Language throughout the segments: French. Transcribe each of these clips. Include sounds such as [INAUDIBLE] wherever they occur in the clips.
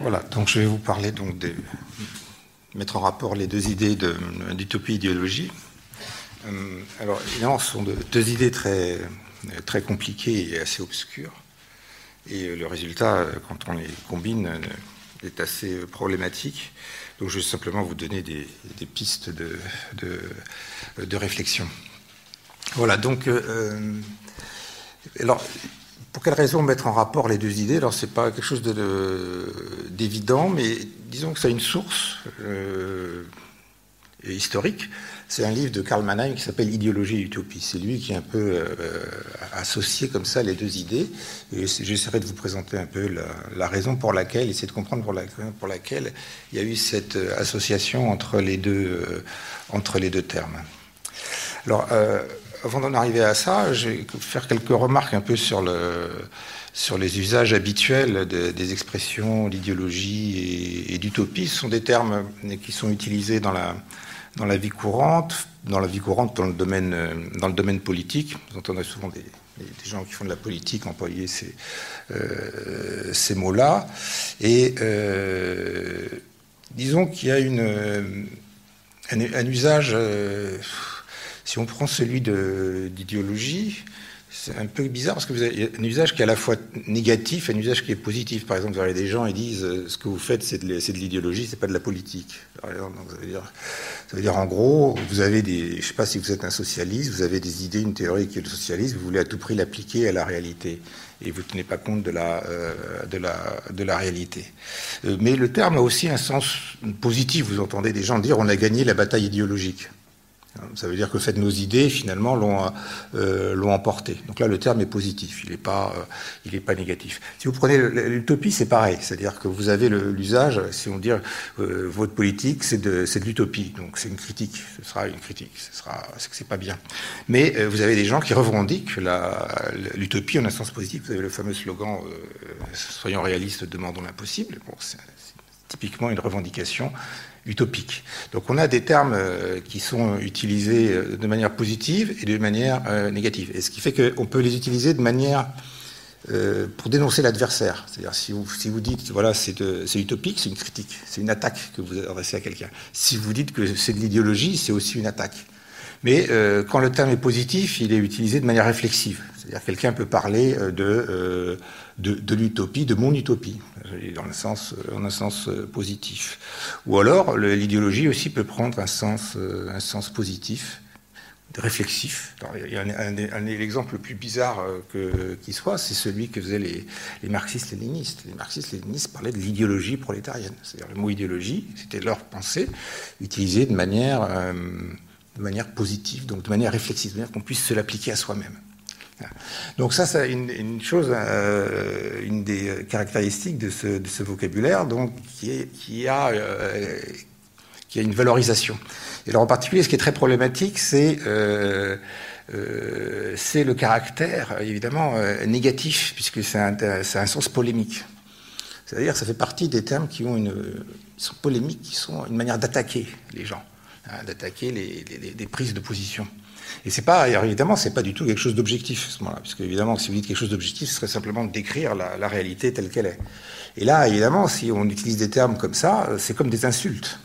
Voilà, donc je vais vous parler donc de mettre en rapport les deux idées d'utopie idéologie. Euh, alors évidemment, ce sont deux idées très, très compliquées et assez obscures. Et euh, le résultat, euh, quand on les combine, est assez problématique. Donc je vais simplement vous donner des, pistes de, de, réflexion. Voilà, donc alors, pour quelle raison mettre en rapport les deux idées? Alors, c'est pas quelque chose d'évident, mais disons que ça a une source euh, historique. C'est un livre de Karl Mannheim qui s'appelle Idéologie et Utopie. C'est lui qui a un peu euh, associé comme ça les deux idées. J'essaierai de vous présenter un peu la, raison pour laquelle, essayer de comprendre pour, pour, laquelle il y a eu cette association entre les deux, euh, entre les deux termes. Alors, avant d'en arriver à ça, je vais faire quelques remarques un peu sur, le, sur les usages habituels des expressions d'idéologie et, d'utopie. Ce sont des termes qui sont utilisés dans la, vie courante, dans la vie courante dans le domaine, dans le domaine politique. Vous entendez souvent des, gens qui font de la politique employer ces, euh, mots-là. Et euh, disons qu'il y a un, usage... Euh, si on prend celui d'idéologie, c'est un peu bizarre parce que vous avez un usage qui est à la fois négatif et un usage qui est positif. Par exemple, vous avez des gens qui disent euh, ce que vous faites, c'est de l'idéologie, c'est pas de la politique. ça, veut dire, ça veut dire en gros, vous avez des, je sais pas si vous êtes un socialiste, vous avez des idées, une théorie qui est le socialisme, vous voulez à tout prix l'appliquer à la réalité et vous ne tenez pas compte de la, euh, de la, de la réalité. Euh, mais le terme a aussi un sens positif. Vous entendez des gens dire on a gagné la bataille idéologique. Ça veut dire que fait nos idées, finalement, l'ont euh, emporté. Donc là, le terme est positif, il n'est pas, euh, pas négatif. Si vous prenez l'utopie, c'est pareil. C'est-à-dire que vous avez l'usage, si on dit euh, votre politique, c'est de, de l'utopie. Donc c'est une critique. Ce sera une critique. Ce sera, c'est que c'est pas bien. Mais euh, vous avez des gens qui revendiquent l'utopie en un sens positif. Vous avez le fameux slogan Soyons réalistes, demandons l'impossible. Bon, c'est typiquement une revendication utopique. Donc on a des termes euh, qui sont utilisés euh, de manière positive et de manière euh, négative. Et ce qui fait qu'on peut les utiliser de manière pour dénoncer l'adversaire. C'est-à-dire si vous, si vous dites voilà c'est utopique, c'est une critique, c'est une attaque que vous adressez à quelqu'un. Si vous dites que c'est de l'idéologie, c'est aussi une attaque. Mais quand le terme est positif, il est utilisé de manière réflexive. C'est-à-dire quelqu'un peut parler de, de, l'utopie, de mon utopie dans sens, en un sens euh, positif. Ou alors, l'idéologie aussi peut prendre un sens, euh, positif, réflexif. un, l'exemple le plus bizarre euh, qui soit, c'est celui que faisaient les, les marxistes-léninistes. Les marxistes-léninistes parlaient de l'idéologie prolétarienne. C'est-à-dire le mot idéologie, c'était leur pensée utilisée de manière, de manière positive, donc de manière réflexive, de manière qu'on puisse se l'appliquer à soi-même. Donc ça, c'est une, chose, euh, une des caractéristiques de ce, vocabulaire, donc qui, a, euh, qui a une valorisation. Et alors en particulier, ce qui est très problématique, c'est euh, c'est le caractère évidemment négatif, puisque c'est un, sens polémique. C'est-à-dire, ça fait partie des termes qui ont une, sont polémiques, qui sont une manière d'attaquer les gens, hein, d'attaquer les, les prises de position. Et c'est pas, évidemment, c'est pas du tout quelque chose d'objectif, ce moment-là. Parce évidemment, si vous dites quelque chose d'objectif, ce serait simplement de décrire la, réalité telle qu'elle est. Et là, évidemment, si on utilise des termes comme ça, c'est comme des insultes.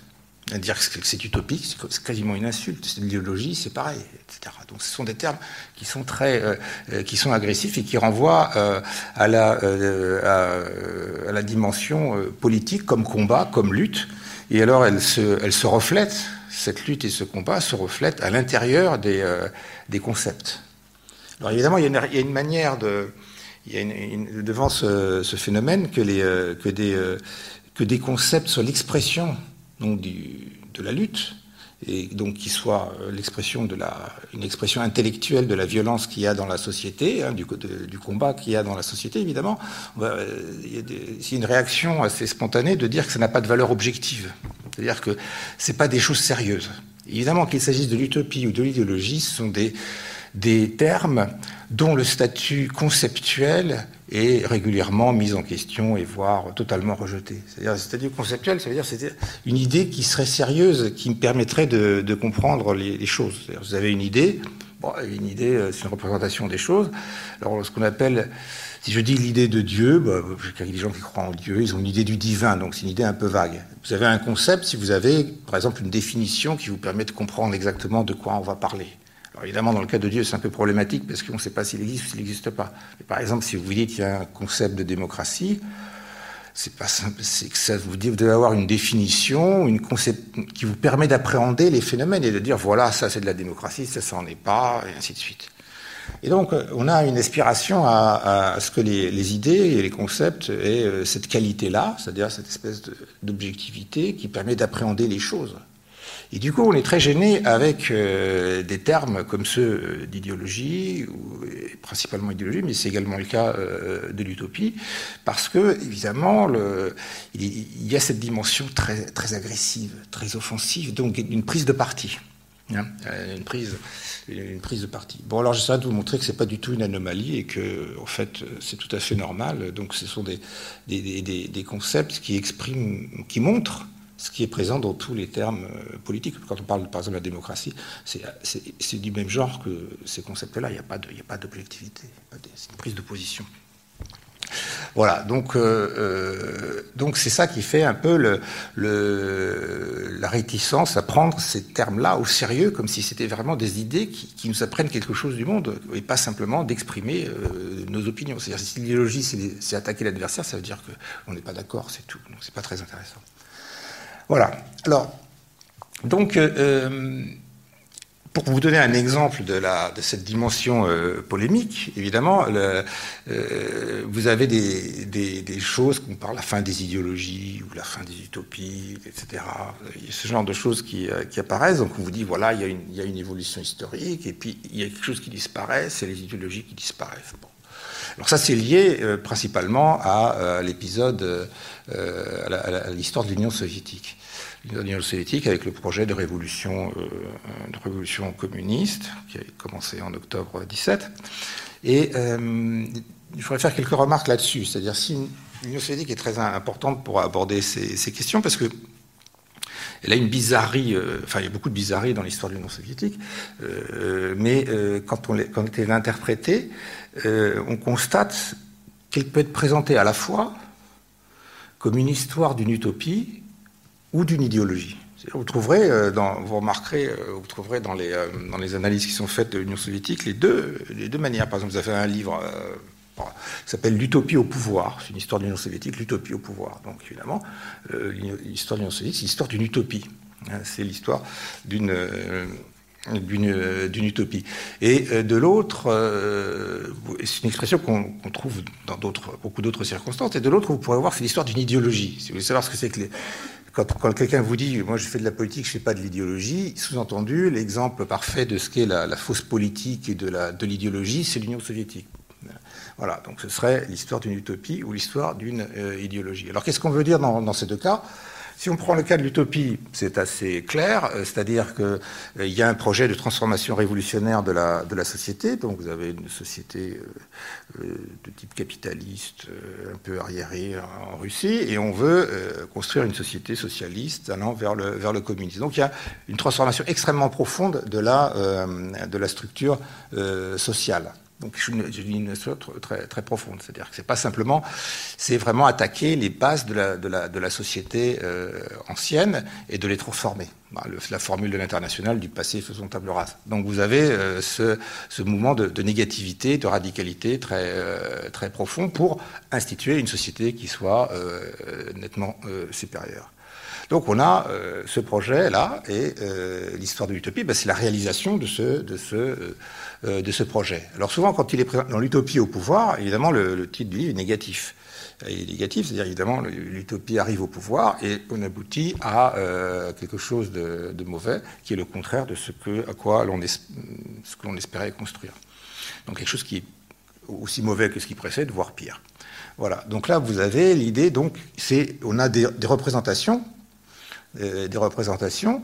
Dire que c'est utopique, c'est quasiment une insulte. C'est de l'idéologie, c'est pareil, etc. Donc, ce sont des termes qui sont très, euh, euh, qui sont agressifs et qui renvoient euh, à, la, à, la dimension politique comme combat, comme lutte. Et alors, elle se, elle se reflète cette lutte et ce combat se reflètent à l'intérieur des, euh, concepts. Alors évidemment, il y a une, manière de, il devant ce, phénomène euh, euh, que des concepts soient l'expression de la lutte et donc qui soit l'expression de la, une expression intellectuelle de la violence qu'il y a dans la société, hein, du, combat qu'il y a dans la société, évidemment, y a une réaction assez spontanée de dire que ça n'a pas de valeur objective. C'est-à-dire que ce pas des choses sérieuses. Évidemment, qu'il s'agisse de l'utopie ou de l'idéologie, ce sont des termes dont le statut conceptuel est régulièrement mis en question et voire totalement rejeté. C'est-à-dire, conceptuel, ça veut dire c'est une idée qui serait sérieuse, qui me permettrait de, comprendre les, les choses. Vous avez une idée, une idée, euh, c'est une représentation des choses. Alors, ce qu'on appelle Si je dis l'idée de Dieu, bah, des gens qui croient en Dieu, ils ont une idée du divin, donc c'est une idée un peu vague. Vous avez un concept si vous avez, par exemple, une définition qui vous permet de comprendre exactement de quoi on va parler. Évidemment, dans le cas de Dieu, c'est un peu problématique parce qu'on ne sait pas s'il existe ou s'il n'existe pas. par exemple, si vous dites qu'il y a un concept de démocratie, c'est pas simple, c'est que ça vous, vous devez avoir une définition, une concept qui vous permet d'appréhender les phénomènes et de dire voilà, ça c'est de la démocratie, ça ça n'en est pas, et ainsi de suite. Et donc, on a une aspiration à, ce que les, idées et les concepts aient euh, cette qualité-là, c'est-à-dire cette espèce d'objectivité qui permet d'appréhender les choses. Et du coup, on est très gêné avec euh, des termes comme ceux euh, d'idéologie, principalement idéologie, mais c'est également le cas de l'utopie, parce que, évidemment, il, y a cette dimension très, très agressive, très offensive, donc une prise de parti. Hein, une prise une prise de parti. Bon, alors j'essaie de vous montrer que c'est pas du tout une anomalie et que, en fait, c'est tout à fait normal. Donc, ce sont des, des, concepts qui expriment, qui montrent ce qui est présent dans tous les termes euh, politiques. Quand on parle, par exemple, de la démocratie, c'est du même genre que ces concepts-là. Il n'y a pas d'objectivité. C'est une prise de position. Voilà, donc euh, euh, c'est ça qui fait un peu la réticence à prendre ces termes-là au sérieux, comme si c'était vraiment des idées qui, nous apprennent quelque chose du monde, et pas simplement d'exprimer nos opinions. C'est-à-dire si l'idéologie c'est attaquer l'adversaire, ça veut dire qu'on n'est pas d'accord, c'est tout. Donc c'est pas très intéressant. Voilà. Alors donc pour vous donner un exemple de, la, de cette dimension euh, polémique, évidemment, euh, vous avez des, des, choses comme par la fin des idéologies ou la fin des utopies, etc. Il y a ce genre de choses qui, euh, qui apparaissent. Donc on vous dit, voilà, il y, a une, il y, a une, évolution historique, et puis il y a quelque chose qui disparaît, c'est les idéologies qui disparaissent. Alors ça, c'est lié principalement à, l'épisode, à l'histoire de l'Union soviétique l'Union soviétique avec le projet de révolution, euh, de révolution communiste qui a commencé en octobre 17. Et euh, je voudrais faire quelques remarques là-dessus. C'est-à-dire si l'Union soviétique est très importante pour aborder ces, questions parce que elle a une bizarrerie, euh, enfin il y a beaucoup de bizarreries dans l'histoire de l'Union soviétique, mais quand on, quand elle est interprétée, on constate qu'elle peut être présentée à la fois comme une histoire d'une utopie ou d'une idéologie. Vous trouverez, euh, dans, vous remarquerez, euh, vous trouverez dans les, euh, analyses qui sont faites de l'Union soviétique les deux, les deux manières. Par exemple, vous avez un livre qui s'appelle L'utopie au pouvoir. C'est une histoire de l'Union soviétique, l'utopie au pouvoir. Donc évidemment, l'histoire de l'Union soviétique, c'est l'histoire d'une utopie. Hein, c'est l'histoire d'une d'une utopie. Et de l'autre, c'est une expression qu'on trouve dans beaucoup d'autres circonstances, et de l'autre, vous pourrez voir, c'est l'histoire d'une idéologie. Si vous voulez savoir ce que c'est que les, quand, quelqu'un vous dit, moi je fais de la politique, je fais pas de l'idéologie, sous-entendu, l'exemple parfait de ce qu'est la, fausse politique et de l'idéologie, c'est l'Union soviétique. Voilà, donc ce serait l'histoire d'une utopie ou l'histoire d'une euh, idéologie. Alors qu'est-ce qu'on veut dire dans ces deux cas? Si on prend le cas de l'utopie, c'est assez clair, euh, c'est-à-dire qu'il euh, y a un projet de transformation révolutionnaire de la, société, donc vous avez une société euh, de type capitaliste, un peu arriérée en Russie, et on veut construire une société socialiste allant vers le, communisme. Donc il y a une transformation extrêmement profonde de la structure sociale. Donc une chose très, très profonde, c'est-à-dire que c'est pas simplement, c'est vraiment attaquer les bases de la, de la, de la société euh, ancienne et de les transformer. Bah, la formule de l'international du passé faisons table rase. Donc vous avez euh, ce, ce, mouvement de, de, négativité, de radicalité très, euh, très profond pour instituer une société qui soit nettement supérieure. Donc on a ce projet-là, et l'histoire de l'utopie, bah, c'est la réalisation de ce, de ce euh, de ce projet. Alors souvent, quand il est présent dans l'utopie au pouvoir, évidemment, le, titre du livre est négatif. Il est négatif, c'est-à-dire évidemment l'utopie arrive au pouvoir et on aboutit à euh, quelque chose de, mauvais, qui est le contraire de ce que, à quoi l'on espérait construire. Donc quelque chose qui est aussi mauvais que ce qui précède, voire pire. Voilà. Donc là, vous avez l'idée. Donc, c'est on a des, représentations, euh, des représentations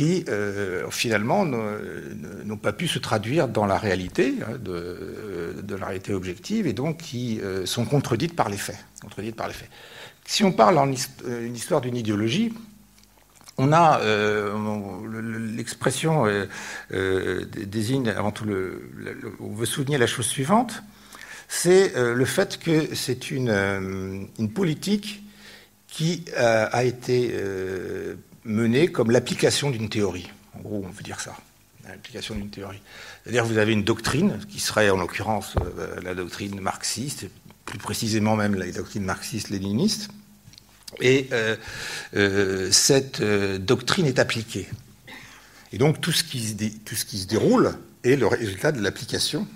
qui euh, finalement n'ont pas pu se traduire dans la réalité, hein, de, la réalité objective, et donc qui euh, sont contredites par les faits. Contredites par les faits. Si on parle en euh, une histoire d'une idéologie, on a l'expression désigne avant tout le, on veut souligner la chose suivante, c'est le fait que c'est une, politique qui a été menée comme l'application d'une théorie. En gros, on peut dire ça, l'application d'une théorie. C'est-à-dire vous avez une doctrine, qui serait en l'occurrence la doctrine marxiste, plus précisément même la doctrine marxiste-léniniste, et euh, euh, cette euh, doctrine est appliquée. Et donc tout ce, qui se tout ce qui se déroule est le résultat de l'application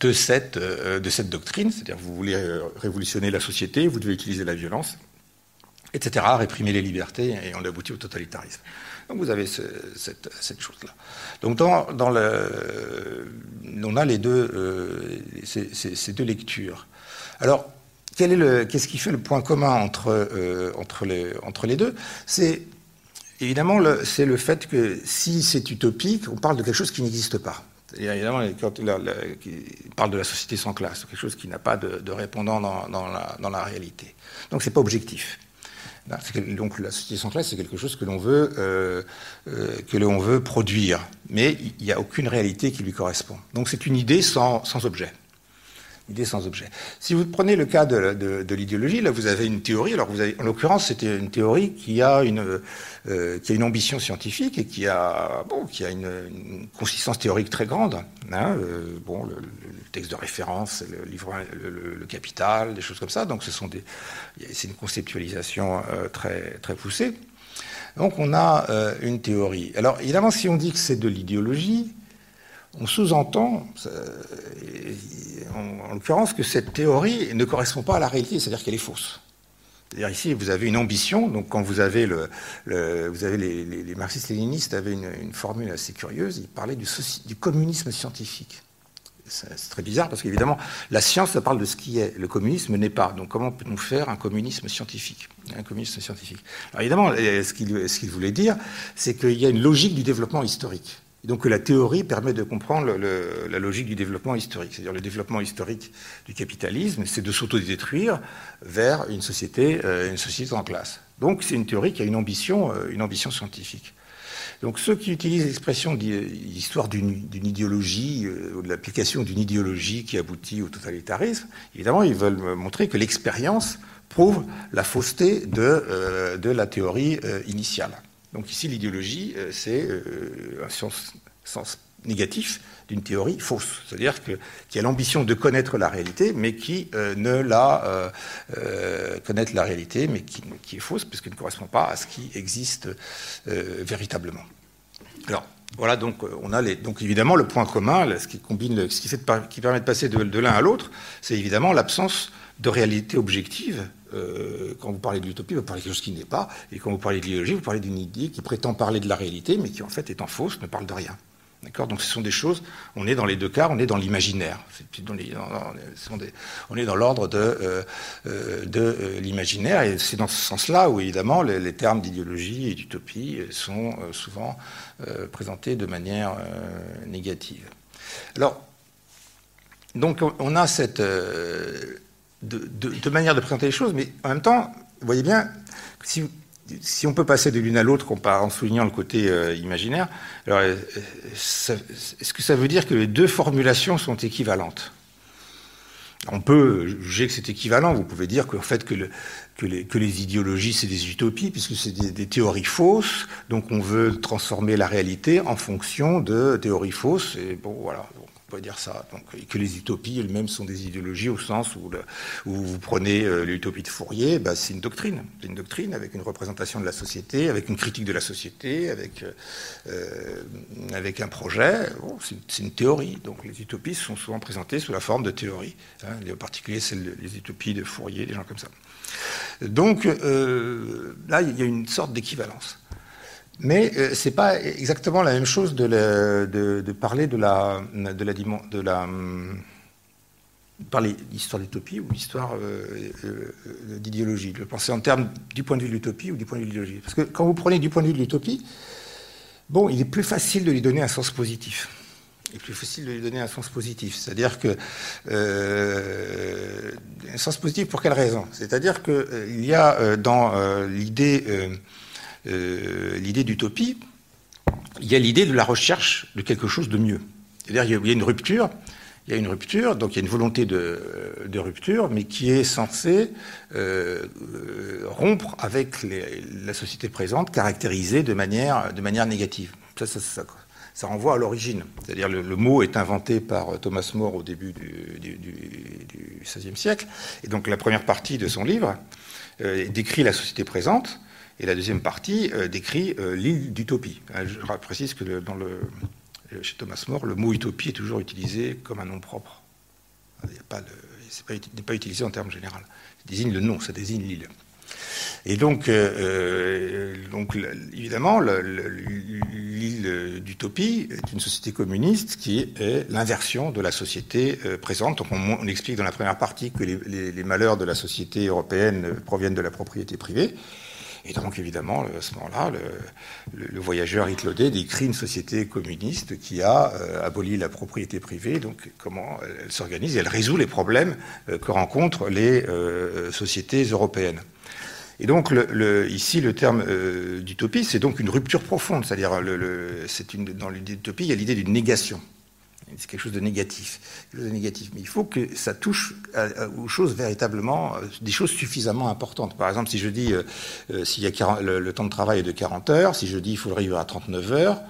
de cette, de cette doctrine. C'est-à-dire vous voulez révolutionner la société, vous devez utiliser la violence, etc., réprimer les libertés, et on aboutit au totalitarisme. Donc vous avez cette, chose-là. Donc dans, on a les deux, ces, ces, deux lectures. Alors, qu'est-ce qui fait le point commun entre, euh, entre, les, deux? C'est évidemment le, le fait que si c'est utopique, on parle de quelque chose qui n'existe pas. Évidemment, quand il parle de la société sans classe, quelque chose qui n'a pas de, répondant dans, la, dans, la, réalité. Donc, c'est pas objectif. Donc, la société sans classe, c'est quelque chose que l'on veut, euh, euh, que l'on veut produire, mais il n'y a aucune réalité qui lui correspond. Donc, c'est une idée sans objet idée sans objet. Si vous prenez le cas de, l'idéologie, là vous avez une théorie. Alors en l'occurrence, c'était une théorie qui a une, euh, qui a une ambition scientifique et qui a, bon, qui a une, consistance théorique très grande. Hein, euh, bon, le, texte de référence, le livre, le, Capital, des choses comme ça. Donc ce sont des, c'est une conceptualisation euh, très très poussée. Donc on a une théorie. Alors évidemment, si on dit que c'est de l'idéologie, on sous-entend, en, l'occurrence, que cette théorie ne correspond pas à la réalité, c'est-à-dire qu'elle est fausse. Ici, vous avez une ambition. Donc, quand vous avez le, vous avez les, marxistes-léninistes avaient une, formule assez curieuse. Ils parlaient du, communisme scientifique. C'est très bizarre parce qu'évidemment, la science, ça parle de ce qui est. Le communisme n'est pas. Donc, comment peut-on faire un communisme scientifique Un communisme scientifique? Alors, évidemment, qu'il ce qu'il voulait dire, c'est qu'il y a une logique du développement historique donc la théorie permet de comprendre la logique du développement historique. C'est-à-dire le développement historique du capitalisme, c'est de s'autodétruire vers une société, euh, une société en classe. Donc c'est une théorie qui a une ambition, euh, une ambition scientifique. Donc ceux qui utilisent l'expression d'histoire d'une idéologie, euh, ou l'application d'une idéologie qui aboutit au totalitarisme, évidemment, ils veulent montrer que l'expérience prouve la fausseté de la théorie initiale. Donc ici, l'idéologie, euh, c'est euh, un sens, négatif d'une théorie fausse, c'est-à-dire qu'il y a l'ambition de connaître la réalité, mais qui euh, ne la connaître la réalité, mais qui, est fausse puisqu'elle ne correspond pas à ce qui existe véritablement. Alors voilà, donc on a les, donc évidemment le point commun, ce qui combine, ce qui, fait qui permet de passer de l'un à l'autre, c'est évidemment l'absence de réalité objective euh, quand vous parlez de l'utopie, vous parlez de quelque chose qui n'est pas, et quand vous parlez de l'idéologie, vous parlez d'une idée qui prétend parler de la réalité, mais qui en fait, étant fausse, ne parle de rien. D'accord? Donc ce sont des choses, on est dans les deux cas, on est dans l'imaginaire. On est dans l'ordre de, euh, euh, de l'imaginaire, et c'est dans ce sens-là où évidemment les, termes d'idéologie et d'utopie sont souvent présentés de manière négative. Alors, donc on a cette de, manière de présenter les choses, mais en même temps, vous voyez bien, si, on peut passer de l'une à l'autre en soulignant le côté euh, imaginaire, alors euh, est-ce que ça veut dire que les deux formulations sont équivalentes? On peut juger que c'est équivalent. Vous pouvez dire qu'en fait que, les, idéologies c'est des utopies puisque c'est des, des, théories fausses. Donc on veut transformer la réalité en fonction de théories fausses. Et bon voilà dire ça. Donc, et que les utopies elles-mêmes sont des idéologies au sens où, vous prenez euh, l'utopie de Fourier, bah, c'est une doctrine. C'est une doctrine avec une représentation de la société, avec une critique de la société, avec, euh, euh, un projet. c'est, une théorie. Donc les utopies sont souvent présentées sous la forme de théorie. Hein, en particulier celles, les utopies de Fourier, des gens comme ça. Donc là, il y a une sorte d'équivalence. Mais euh, ce n'est pas exactement la même chose de, parler de la, de la, de la parler d'histoire d'utopie ou d'histoire euh, euh, d'idéologie, de penser en termes du point de vue de l'utopie ou du point de vue de l'idéologie. Parce que quand vous prenez du point de vue de l'utopie, bon, il est plus facile de lui donner un sens positif. Il est plus facile de lui donner un sens positif. C'est-à-dire que. un sens positif pour quelle raison? C'est-à-dire qu'il y a dans l'idée euh, l'idée d'utopie, il y a l'idée de la recherche de quelque chose de mieux. C'est-à-dire qu'il y a une rupture, il y a une rupture, donc il y a une volonté de, rupture, mais qui est censée euh, rompre avec la société présente, caractérisée de manière, de manière négative. Ça, ça, renvoie à l'origine. C'est-à-dire le, le, mot est inventé par Thomas More au début du, XVIe siècle, et donc la première partie de son livre euh, décrit la société présente, et la deuxième partie euh, décrit l'île d'utopie. Je précise que euh, chez Thomas More, le mot utopie est toujours utilisé comme un nom propre. Il n'est pas, utilisé en termes généraux. Ça désigne le nom, ça désigne l'île. Et euh, euh, donc évidemment, l'île d'utopie est une société communiste qui est l'inversion de la société présente. Donc on, explique dans la première partie que les malheurs de la société européenne proviennent de la propriété privée. Et donc, évidemment, à ce moment-là, le, voyageur Hitlodé décrit une société communiste qui a euh, aboli la propriété privée, donc comment elle, s'organise et elle résout les problèmes euh, que rencontrent les euh, sociétés européennes. Et donc, ici, le terme d'utopie, c'est donc une rupture profonde, c'est-à-dire, dans l'utopie, il y a l'idée d'une négation c'est quelque chose de négatif, de négatif. Mais il faut que ça touche aux choses véritablement, euh, des choses suffisamment importantes. Par exemple, si je dis, euh, euh, s'il y a le, temps de travail est de 40 heures, si je dis il faut arriver à 39 heures,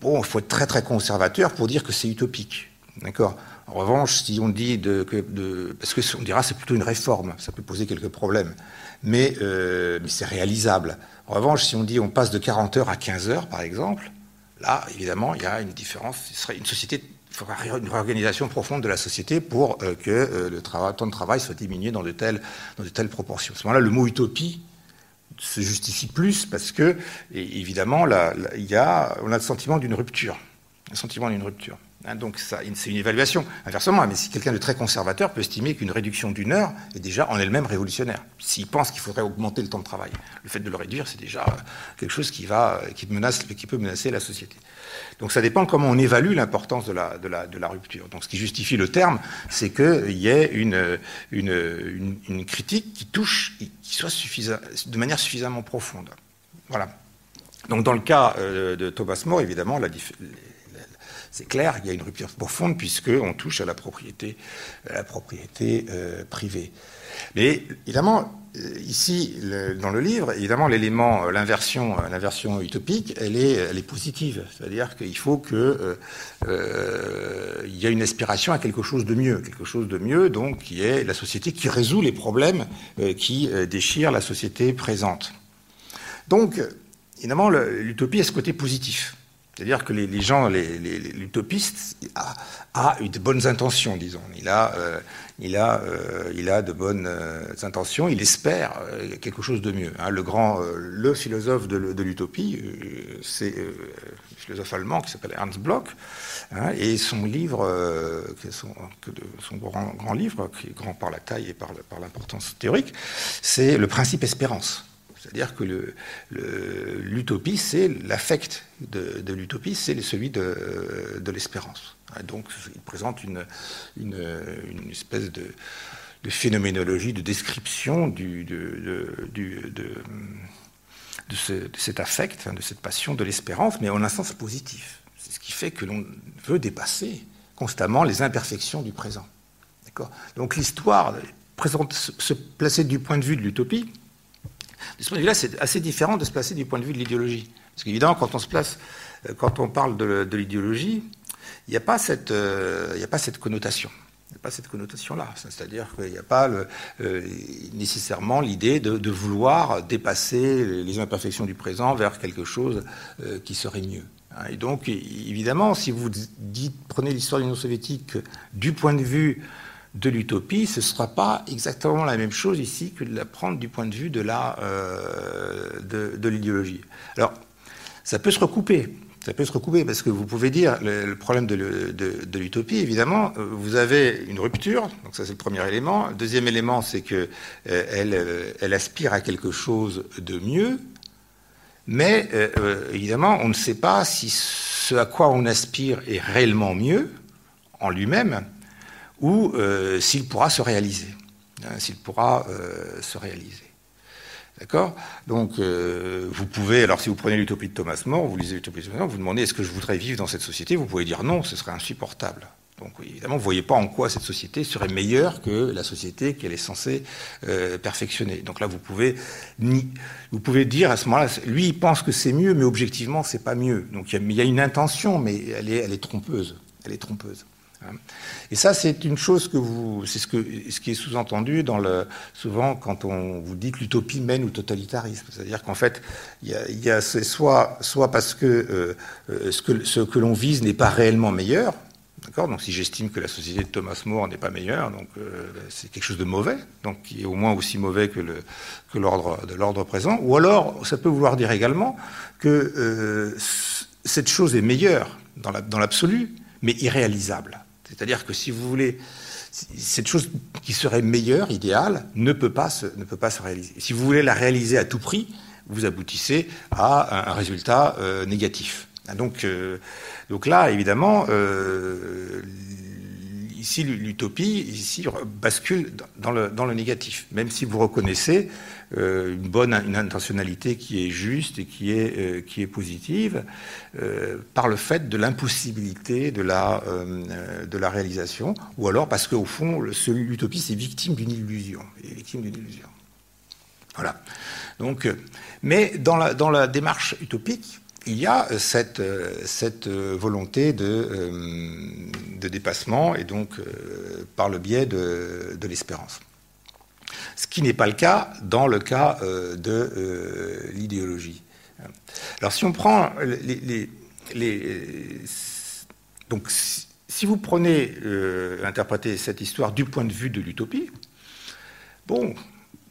bon, il faut être très très conservateur pour dire que c'est utopique. D'accord? En revanche, si on dit de, de parce que on dira c'est plutôt une réforme, ça peut poser quelques problèmes, mais, mais c'est réalisable. En revanche, si on dit on passe de 40 heures à 15 heures, par exemple, Là, évidemment, il y a une différence. Il faudra une réorganisation profonde de la société pour euh, que euh, le temps de travail soit diminué dans de telles, proportions. À ce moment-là, le mot utopie se justifie plus parce que, évidemment, il y a, on a le sentiment d'une rupture. Hein, donc c'est une évaluation. Inversement, mais si quelqu'un de très conservateur peut estimer qu'une réduction d'une heure est déjà en elle-même révolutionnaire, s'il pense qu'il faudrait augmenter le temps de travail, le fait de le réduire, c'est déjà quelque chose qui, va, qui, menace, qui peut menacer la société. Donc ça dépend comment on évalue l'importance de la, rupture. Donc ce qui justifie le terme, c'est qu'il y ait une, critique qui touche, qui soit de manière suffisamment profonde. Voilà. Donc dans le cas euh, de Thomas More, évidemment, la, c'est clair, il y a une rupture profonde puisqu'on touche à la propriété, la propriété euh, privée. Mais évidemment, euh, ici, dans le livre, évidemment, l'élément, euh, l'inversion, l'inversion utopique, elle est, positive. C'est-à-dire qu'il faut que y a une aspiration à quelque chose de mieux, quelque chose de mieux, donc qui est la société qui résout les problèmes qui déchirent la société présente. Donc, évidemment, l'utopie a ce côté positif. C'est-à-dire que les, gens, l'utopiste, a, de bonnes intentions, disons. Il a, euh, euh, de bonnes euh, intentions. Il espère quelque chose de mieux. Hein. Le grand, philosophe de, l'utopie, c'est le philosophe allemand qui s'appelle Ernst Bloch, hein, et son livre, son, grand, livre, qui est grand par la taille et par l'importance théorique, c'est le principe espérance. C'est-à-dire que l'utopie, c'est l'affect de, l'utopie, c'est celui de, l'espérance. Donc, il présente une, espèce de, phénoménologie, de description de, cet affect, hein, de cette passion, de l'espérance, mais en un sens positif. C'est ce qui fait que l'on veut dépasser constamment les imperfections du présent. Donc l'histoire se placer du point de vue de l'utopie, de ce point de vue-là, c'est assez différent de se placer du point de vue de l'idéologie. Parce qu'évidemment, quand on se place, euh, quand on parle de, l'idéologie, il n'y a, pas cette, euh, a pas cette connotation. Il n'y a pas cette connotation-là. C'est-à-dire qu'il n'y a pas euh, nécessairement l'idée de, vouloir dépasser les imperfections du présent vers quelque chose qui serait mieux. Hein. Et donc, évidemment, si vous prenez l'histoire de l'Union soviétique du point de vue de l'utopie, ce ne sera pas exactement la même chose ici que de la prendre du point de vue de euh, de, l'idéologie. Alors, ça peut se recouper. Ça peut se recouper parce que vous pouvez dire le, problème de, l'utopie, évidemment, euh, vous avez une rupture, donc ça c'est le premier élément. Le deuxième élément, c'est que euh, elle, aspire à quelque chose de mieux, mais évidemment, on ne sait pas si ce à quoi on aspire est réellement mieux en lui-même ou euh, s'il pourra se réaliser. Hein, s'il pourra euh, se réaliser. D'accord? Donc, euh, vous pouvez, alors si vous prenez l'utopie de Thomas More, vous lisez l'utopie de Thomas More, vous demandez est-ce que je voudrais vivre dans cette société? Vous pouvez dire non, ce serait insupportable. Donc évidemment, vous ne voyez pas en quoi cette société serait meilleure que la société qu'elle est censée perfectionner. Donc là, vous pouvez, vous pouvez dire à ce moment-là, lui, il pense que c'est mieux, mais objectivement, c'est pas mieux. Donc il y, a, une intention, mais elle est trompeuse. Elle est trompeuse. Et ça, c'est une chose que vous, c'est ce, qui est sous-entendu dans le, souvent quand on vous dit que l'utopie mène au totalitarisme. C'est-à-dire qu'en fait, il y a, soit, soit parce que, euh, euh, ce que ce que l'on vise n'est pas réellement meilleur, D'accord? Donc si j'estime que la société de Thomas More n'est pas meilleure, donc euh, c'est quelque chose de mauvais, donc qui est au moins aussi mauvais que, l'ordre présent. Ou alors, ça peut vouloir dire également que cette chose est meilleure dans l'absolu, mais irréalisable. C'est-à-dire que si vous voulez, cette chose qui serait meilleure, idéale, ne peut pas se, ne peut pas se réaliser. Si vous voulez la réaliser à tout prix, vous aboutissez à un, résultat euh, négatif. Donc, euh, donc là, évidemment, euh, ici, l'utopie bascule dans le, négatif, même si vous reconnaissez euh, une bonne intentionnalité qui est juste et qui est, euh, positive, euh, par le fait de l'impossibilité de, la réalisation, ou alors parce qu'au fond, l'utopie, c'est victime d'une illusion. victime d'une illusion. Voilà. Donc, mais dans la démarche utopique, il y a cette, cette volonté de, dépassement et donc par le biais de, l'espérance ce qui n'est pas le cas dans le cas euh, de euh, l'idéologie. Alors si on prend les... donc si vous prenez, euh, interprétez cette histoire du point de vue de l'utopie, bon,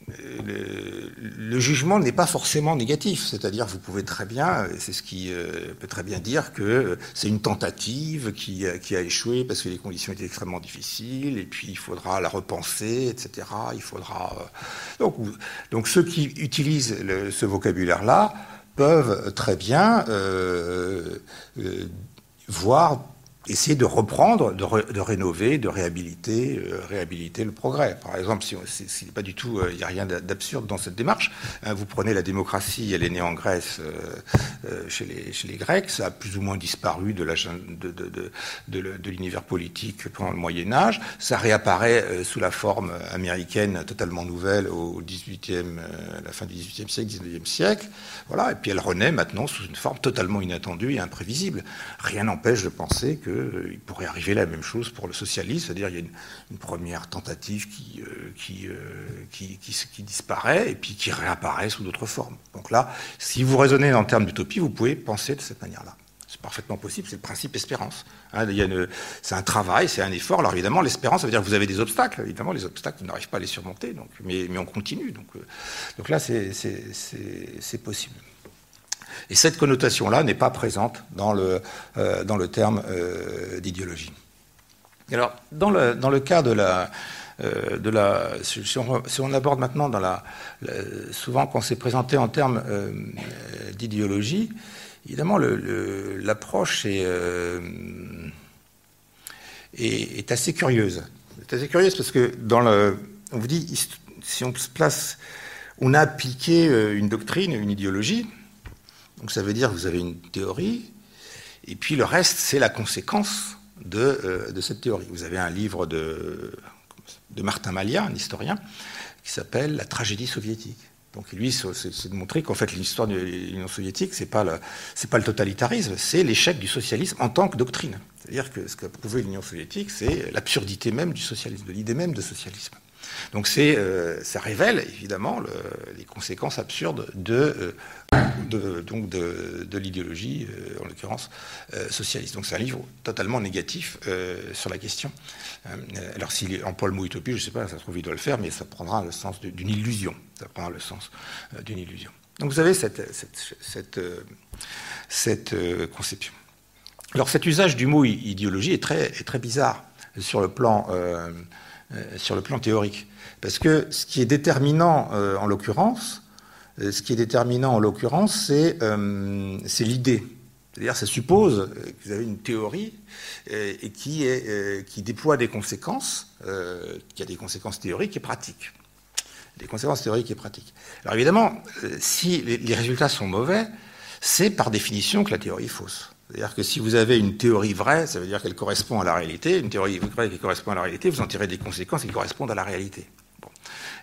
le, jugement n'est pas forcément négatif. C'est-à-dire, vous pouvez très bien, c'est ce qui euh, peut très bien dire que c'est une tentative qui, qui, a échoué parce que les conditions étaient extrêmement difficiles, et puis il faudra la repenser, etc. Il faudra. Euh, donc, ceux qui utilisent ce vocabulaire-là peuvent très bien euh, voir essayer de reprendre, de, rénover, de réhabiliter, euh, réhabiliter le progrès. Par exemple, si, si pas du tout, euh, il n'y a rien d'absurde dans cette démarche. Hein, vous prenez la démocratie, elle est née en Grèce, euh, chez, les, Grecs, ça a plus ou moins disparu de, de l'univers politique pendant le Moyen Âge. Ça réapparaît sous la forme américaine totalement nouvelle au 18e, la fin du 18e siècle, 19e siècle. Voilà, et puis elle renaît maintenant sous une forme totalement inattendue et imprévisible. Rien n'empêche de penser que euh, il pourrait arriver la même chose pour le socialisme, c'est-à-dire il y a une, première tentative qui, euh, euh, qui, qui, qui, disparaît et puis qui réapparaît sous d'autres formes. Donc là, si vous raisonnez en termes d'utopie, vous pouvez penser de cette manière-là. C'est parfaitement possible, c'est le principe espérance. Hein, c'est un travail, c'est un effort. Alors évidemment, l'espérance, ça veut dire que vous avez des obstacles. Évidemment, les obstacles, vous n'arrivez pas à les surmonter, donc, mais, on continue. Donc, donc là, c'est possible. Et cette connotation-là n'est pas présente dans le, euh, dans le terme euh, d'idéologie. Alors, dans le, dans le cas de la, euh, de la si, on, aborde maintenant dans la, souvent quand c'est présenté en termes d'idéologie, évidemment l'approche est, est, assez curieuse. C'est assez curieuse parce que dans le, on vous dit si on se place, on a appliqué une doctrine, une idéologie, donc ça veut dire que vous avez une théorie, et puis le reste, c'est la conséquence de, euh, cette théorie. Vous avez un livre de, Martin Malia, un historien, qui s'appelle La tragédie soviétique. Donc lui, c'est de montrer qu'en fait l'histoire de l'Union soviétique, c'est pas le, pas le totalitarisme, c'est l'échec du socialisme en tant que doctrine. C'est-à-dire que ce qu'a prouvé l'Union soviétique, c'est l'absurdité même du socialisme, de l'idée même de socialisme. Donc euh, ça révèle évidemment les conséquences absurdes de, euh, l'idéologie, euh, en l'occurrence socialiste. Donc c'est un livre totalement négatif sur la question. alors s'il emploie le mot utopie, je ne sais pas, ça se trouve il doit le faire, mais ça prendra le sens d'une illusion. Ça prendra le sens d'une illusion. Donc vous avez cette, conception. Alors cet usage du mot idéologie est très, bizarre sur le plan sur le plan théorique. Parce que ce qui est déterminant euh, en l'occurrence, euh, ce qui est déterminant en l'occurrence, c'est l'idée. C'est-à-dire, ça suppose que vous avez une théorie et qui, qui déploie des conséquences, qui a des conséquences théoriques et pratiques. Des conséquences théoriques et pratiques. Alors évidemment, si les résultats sont mauvais, c'est par définition que la théorie est fausse. C'est-à-dire que si vous avez une théorie vraie, ça veut dire qu'elle correspond à la réalité. Une théorie vraie qui correspond à la réalité, vous en tirez des conséquences qui correspondent à la réalité.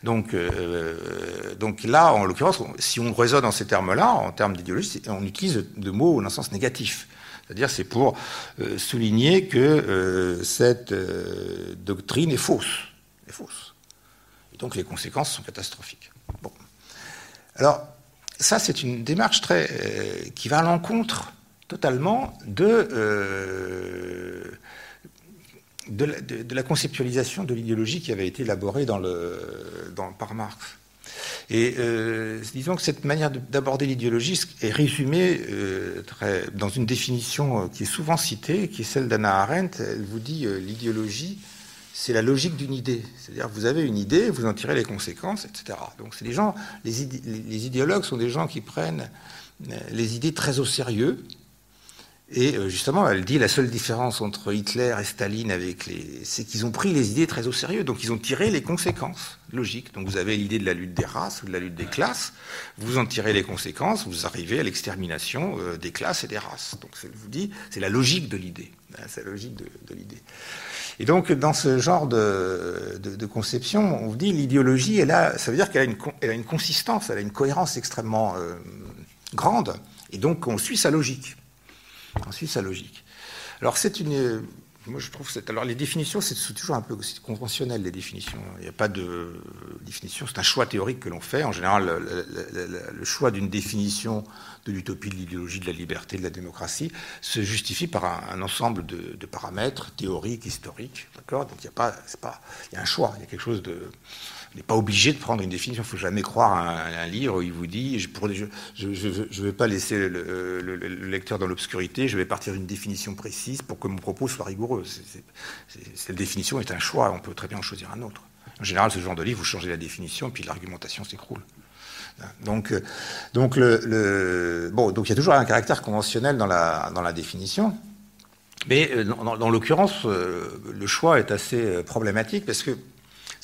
Donc, euh, donc là, en l'occurrence, si on raisonne en ces termes-là, en termes d'idéologie, on utilise le mot dans un sens négatif. C'est-à-dire c'est pour euh, souligner que euh, cette doctrine est fausse. Est fausse. Et donc les conséquences sont catastrophiques. Alors, ça, c'est une démarche très, qui va à l'encontre totalement de, de la, conceptualisation de l'idéologie qui avait été élaborée par Marx. Et euh, disons que cette manière d'aborder l'idéologie est résumée euh, dans une définition euh, qui est souvent citée, qui est celle d'Anna Arendt. Elle vous dit l'idéologie, c'est la logique d'une idée. C'est-à-dire vous avez une idée, vous en tirez les conséquences, etc. Donc c'est des gens, les idéologues sont des gens qui prennent les idées très au sérieux, et euh, justement, elle dit la seule différence entre Hitler et Staline avec les, c'est qu'ils ont pris les idées très au sérieux, donc ils ont tiré les conséquences logiques. Donc vous avez l'idée de la lutte des races ou de la lutte des classes, vous en tirez les conséquences, vous arrivez à l'extermination euh, des classes et des races. Donc je vous dis, c'est la logique de l'idée, hein, c'est la logique de, l'idée. Et donc dans ce genre de, conception, on vous dit l'idéologie, elle a, ça veut dire qu'elle a une, a une consistance, elle a une cohérence extrêmement euh, grande, et donc on suit sa logique. Ensuite, sa logique. Alors, c'est une. Moi, je trouve. Alors, les définitions, c'est toujours un peu conventionnel, les définitions. Il n'y a pas de définition. C'est un choix théorique que l'on fait. En général, le, choix d'une définition de l'utopie, de l'idéologie, de la liberté, de la démocratie se justifie par un, ensemble de, de, paramètres théoriques, historiques. D'accord? Donc, il y a pas. pas il y a un choix. Il y a quelque chose de n'est pas obligé de prendre une définition. Il ne faut jamais croire à un, livre où il vous dit je ne vais pas laisser le, lecteur dans l'obscurité, je vais partir d'une définition précise pour que mon propos soit rigoureux. cette définition est un choix, on peut très bien en choisir un autre. En général, ce genre de livre, vous changez la définition, puis l'argumentation s'écroule. Donc, euh, donc, le, bon, donc il y a toujours un caractère conventionnel dans la, définition. Mais euh, dans, dans l'occurrence, euh, le choix est assez problématique parce que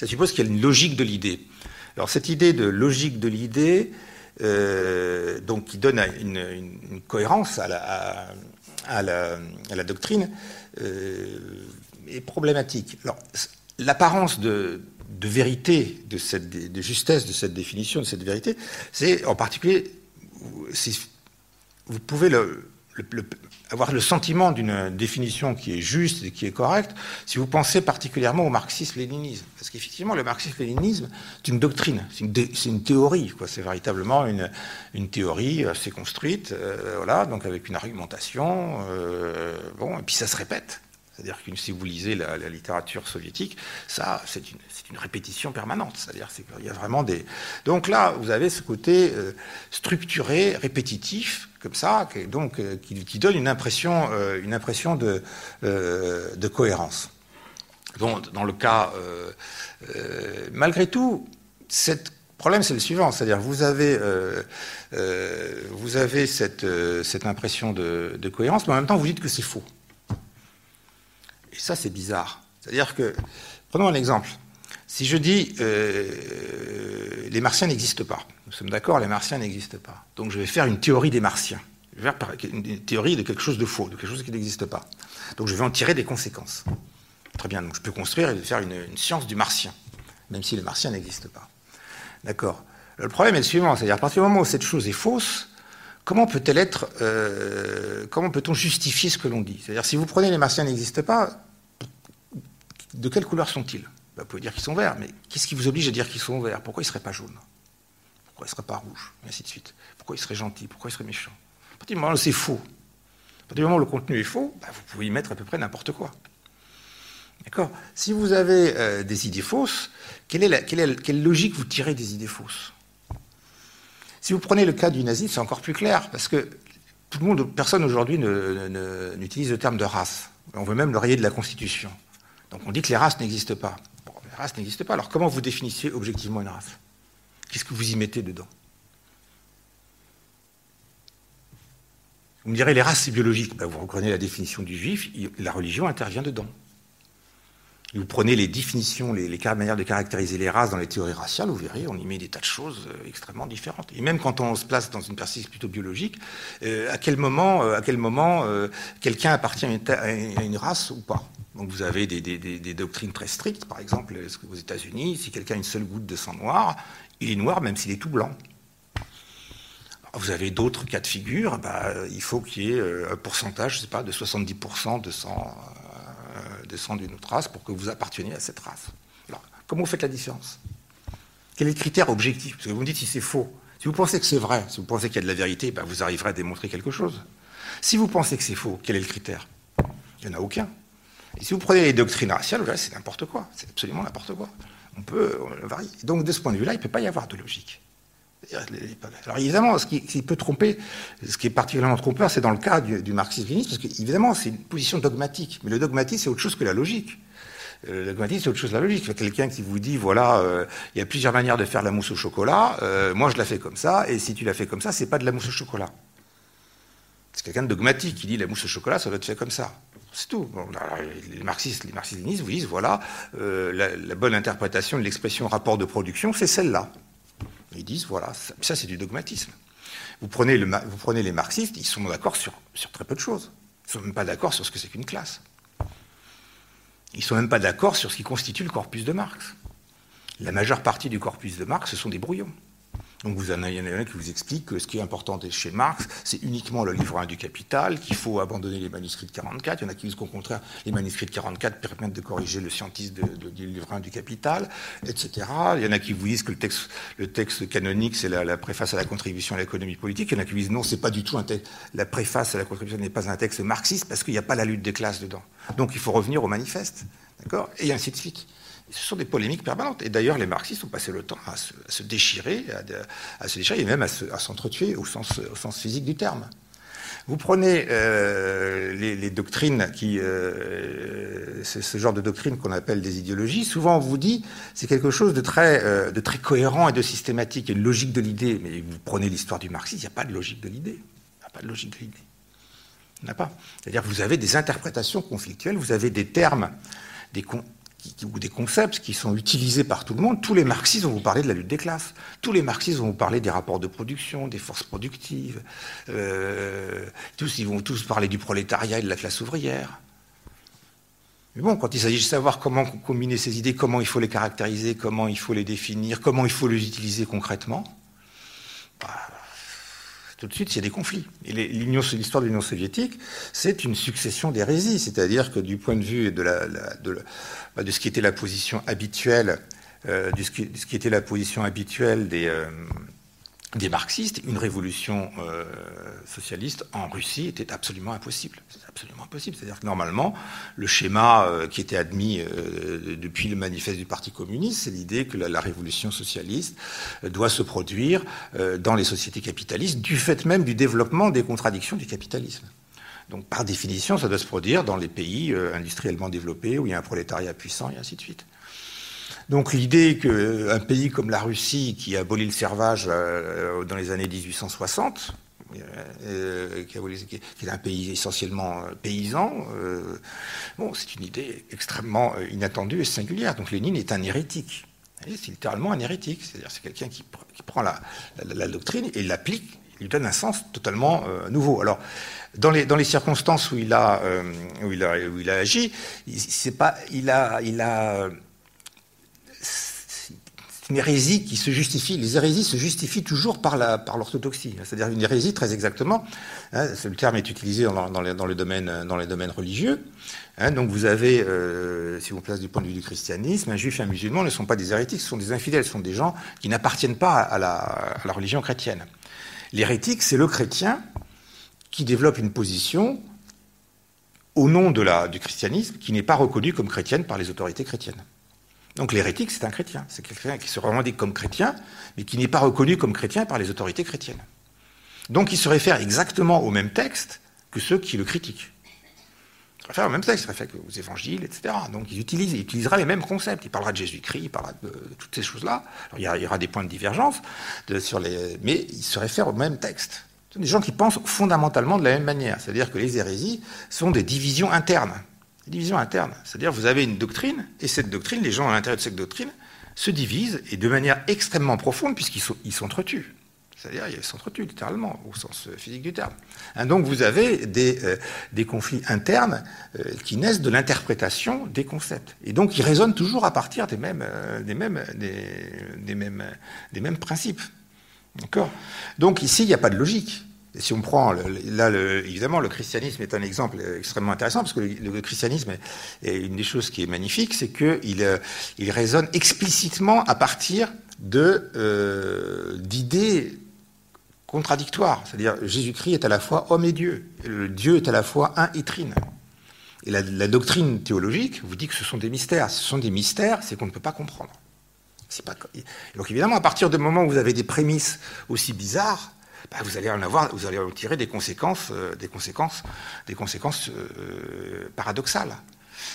ça suppose qu'il y a une logique de l'idée. Alors cette idée de logique de l'idée, euh, donc qui donne une, cohérence à la, doctrine, euh, est problématique. Alors l'apparence de, vérité, de, justesse de cette définition, de cette vérité, c'est en particulier, vous pouvez le, avoir le sentiment d'une définition qui est juste et qui est correcte si vous pensez particulièrement au marxisme-léninisme. Parce qu'effectivement, le marxisme-léninisme, c'est une doctrine, c'est une, théorie. C'est véritablement une, une, théorie assez construite, euh, voilà, donc avec une argumentation. Euh, bon, et puis ça se répète. C'est-à-dire que si vous lisez la, littérature soviétique, ça, c'est une, répétition permanente. C'est-à-dire qu'il y a vraiment des. Donc là, vous avez ce côté euh, structuré, répétitif, comme ça, qui, euh, donne une impression, euh, de, cohérence. Donc, dans le cas, malgré tout, le problème, c'est le suivant, c'est-à-dire vous avez, vous avez cette, impression de cohérence, mais en même temps, vous dites que c'est faux. Ça, c'est bizarre. C'est-à-dire que, prenons un exemple. Si je dis euh, les martiens n'existent pas, nous sommes d'accord, les martiens n'existent pas. Donc je vais faire une théorie des martiens. Je vais faire une théorie de quelque chose de faux, de quelque chose qui n'existe pas. Donc je vais en tirer des conséquences. Très bien, donc je peux construire et faire une, science du martien, même si les martiens n'existent pas. D'accord Le problème est le suivant, c'est-à-dire à partir du moment où cette chose est fausse, comment euh, comment peut-on justifier ce que l'on dit? C'est-à-dire, si vous prenez les martiens n'existent pas, de quelle couleur sont-ils? Ben, Vous pouvez dire qu'ils sont verts, mais qu'est-ce qui vous oblige à dire qu'ils sont verts? Pourquoi ils ne seraient pas jaunes? Pourquoi ils ne seraient pas rouges? Et ainsi de suite. Pourquoi ils seraient gentils? Pourquoi ils seraient méchants? À partir du moment où c'est faux, à partir du moment où le contenu est faux, ben, vous pouvez y mettre à peu près n'importe quoi. D'accord? Si vous avez euh, des idées fausses, quelle, quelle logique vous tirez des idées fausses? Si vous prenez le cas du nazisme, c'est encore plus clair, parce que tout le monde, personne aujourd'hui n'utilise le terme de race. On veut même le rayer de la Constitution. Donc on dit que les races n'existent pas. Bon, les races n'existent pas. Alors comment vous définissez objectivement une race? Qu'est-ce que vous y mettez dedans? Vous me direz, les races, c'est biologique. Ben, vous reprenez la définition du juif, la religion intervient dedans. Vous prenez les définitions, les, manières de caractériser les races dans les théories raciales, vous verrez, on y met des tas de choses euh, extrêmement différentes. Et même quand on se place dans une perspective plutôt biologique, euh, à quel moment, euh, à quel moment quelqu'un appartient à une, race ou pas? Donc vous avez des, doctrines très strictes, par exemple aux États-Unis, si quelqu'un a une seule goutte de sang noir, il est noir même s'il est tout blanc. Vous avez d'autres cas de figure, bah, il faut qu'il y ait un pourcentage, je sais pas, de 70% de sang d'une autre race pour que vous apparteniez à cette race. Alors, comment vous faites la différence? Quel est le critère objectif? Parce que vous me dites si c'est faux. Si vous pensez que c'est vrai, si vous pensez qu'il y a de la vérité, ben vous arriverez à démontrer quelque chose. Si vous pensez que c'est faux, quel est le critère? Il n'y en a aucun. Et si vous prenez les doctrines raciales, c'est n'importe quoi. C'est absolument n'importe quoi. On peut varier. Donc de ce point de vue-là, il ne peut pas y avoir de logique. Alors évidemment, ce qui, peut tromper, ce qui est particulièrement trompeur, c'est dans le cas du, marxisme-léninisme, parce qu'évidemment, c'est une position dogmatique. Mais le dogmatisme, c'est autre chose que la logique. Euh, le dogmatisme, c'est autre chose que la logique. Quelqu'un qui vous dit, voilà, euh, il y a plusieurs manières de faire la mousse au chocolat, euh, moi je la fais comme ça, et si tu la fais comme ça, c'est pas de la mousse au chocolat. C'est quelqu'un de dogmatique qui dit la mousse au chocolat, ça doit être fait comme ça. C'est tout. les marxistes, les marxistes vous disent, voilà, la bonne interprétation de l'expression rapport de production, c'est celle-là. Ils disent, voilà, ça, c'est du dogmatisme. Vous prenez, le, vous prenez, les marxistes, ils sont d'accord sur, sur, très peu de choses. Ils ne sont même pas d'accord sur ce que c'est qu'une classe. Ils ne sont même pas d'accord sur ce qui constitue le corpus de Marx. La majeure partie du corpus de Marx, ce sont des brouillons. Donc vous en avez, il y en a un qui vous explique que ce qui est important chez Marx, c'est uniquement le livre 1 du Capital, qu'il faut abandonner les manuscrits de 44. Il y en a qui disent qu'au contraire, les manuscrits de 44 permettent de corriger le scientisme du livre 1 du Capital, etc. Il y en a qui vous disent que le texte, canonique, c'est la, préface à la contribution à l'économie politique. Il y en a qui vous disent non, c'est pas du tout un texte, la préface à la contribution n'est pas un texte marxiste parce qu'il n'y a pas la lutte des classes dedans. Donc il faut revenir au manifeste. D'accord? Et ainsi de suite. Ce sont des polémiques permanentes. Et d'ailleurs, les marxistes ont passé le temps à se, déchirer, à, se déchirer et même à s'entretuer au sens, physique du terme. Vous prenez euh, les, doctrines qui, euh, ce genre de doctrine qu'on appelle des idéologies. Souvent, on vous dit c'est quelque chose de très, euh, cohérent et de systématique. Il une logique de l'idée. Mais vous prenez l'histoire du marxisme, il n'y a pas de logique de l'idée. Il n'y a pas de logique de l'idée. Il n'y en a pas. C'est-à-dire que vous avez des interprétations conflictuelles, vous avez des termes, des, ou des concepts qui sont utilisés par tout le monde, tous les marxistes vont vous parler de la lutte des classes. Tous les marxistes vont vous parler des rapports de production, des forces productives. Euh, tous, ils vont tous parler du prolétariat et de la classe ouvrière. Mais bon, quand il s'agit de savoir comment combiner ces idées, comment il faut les caractériser, comment il faut les définir, comment il faut les utiliser concrètement, bah, tout de suite, il y a des conflits. Et l'histoire de l'Union soviétique, c'est une succession d'hérésies. C'est-à-dire que du point de vue de, bah, ce qui était la position habituelle, euh, de, ce qui, ce qui, était la position habituelle des, euh, des marxistes, une révolution euh, socialiste en Russie était absolument impossible. C'est absolument impossible. C'est-à-dire que normalement, le schéma euh, qui était admis euh, depuis le manifeste du Parti communiste, c'est l'idée que la, révolution socialiste doit se produire dans les sociétés capitalistes, du fait même du développement des contradictions du capitalisme. Donc par définition, ça doit se produire dans les pays industriellement développés où il y a un prolétariat puissant et ainsi de suite. Donc l'idée qu'un euh, pays comme la Russie, qui a aboli le servage euh, dans les années 1860, euh, qui, est un pays essentiellement paysan, bon, c'est une idée extrêmement inattendue et singulière. Donc Lénine est un hérétique. C'est littéralement un hérétique. C'est-à-dire c'est quelqu'un qui, prend la, doctrine et l'applique, lui donne un sens totalement nouveau. Alors, dans les, dans les circonstances où il a, où il a, où il a agi, pas, il a, il a une hérésie qui se justifie. Les hérésies se justifient toujours par l'orthodoxie. Par C'est-à-dire une hérésie, très exactement. Hein, le terme est utilisé dans, les, domaines, religieux. Hein, donc vous avez, euh, si on place du point de vue du christianisme, un juif et un musulman ne sont pas des hérétiques, ce sont des infidèles, ce sont des gens qui n'appartiennent pas à la, religion chrétienne. L'hérétique, c'est le chrétien qui développe une position au nom du christianisme qui n'est pas reconnue comme chrétienne par les autorités chrétiennes. Donc l'hérétique, c'est un chrétien. C'est quelqu'un qui se revendique comme chrétien, mais qui n'est pas reconnu comme chrétien par les autorités chrétiennes. Donc il se réfère exactement au même texte que ceux qui le critiquent. Il se réfère au même texte, il se réfère aux évangiles, etc. Donc il, utilise, il utilisera les mêmes concepts. Il parlera de Jésus-Christ, il parlera de, toutes ces choses-là. Il, il, y aura des points de divergence, sur les, mais il se réfère au même texte. Ce sont des gens qui pensent fondamentalement de la même manière. C'est-à-dire que les hérésies sont des divisions internes Division interne. C'est-à-dire vous avez une doctrine, et cette doctrine, les gens à l'intérieur de cette doctrine, se divisent, et de manière extrêmement profonde, puisqu'ils s'entretuent. C'est-à-dire, ils s'entretuent littéralement, au sens physique du terme. Hein, donc vous avez des, euh, conflits internes euh, qui naissent de l'interprétation des concepts. Et donc ils résonnent toujours à partir des mêmes, euh, des mêmes, des, des, mêmes, des mêmes principes. D'accord? Donc ici, il n'y a pas de logique. Si on prend, là, évidemment, le christianisme est un exemple extrêmement intéressant, parce que le, christianisme est, une des choses qui est magnifique, c'est qu'il il résonne explicitement à partir de d'idées contradictoire. C'est-à-dire, Jésus-Christ est à la fois homme et Dieu. le Dieu est à la fois un et trine. Et la, doctrine théologique vous dit que ce sont des mystères. Ce sont des mystères, c'est qu'on ne peut pas comprendre. Donc évidemment, à partir du moment où vous avez des prémices aussi bizarres, bah, vous allez en avoir, vous allez en tirer des conséquences, euh, des conséquences, des conséquences euh, paradoxales.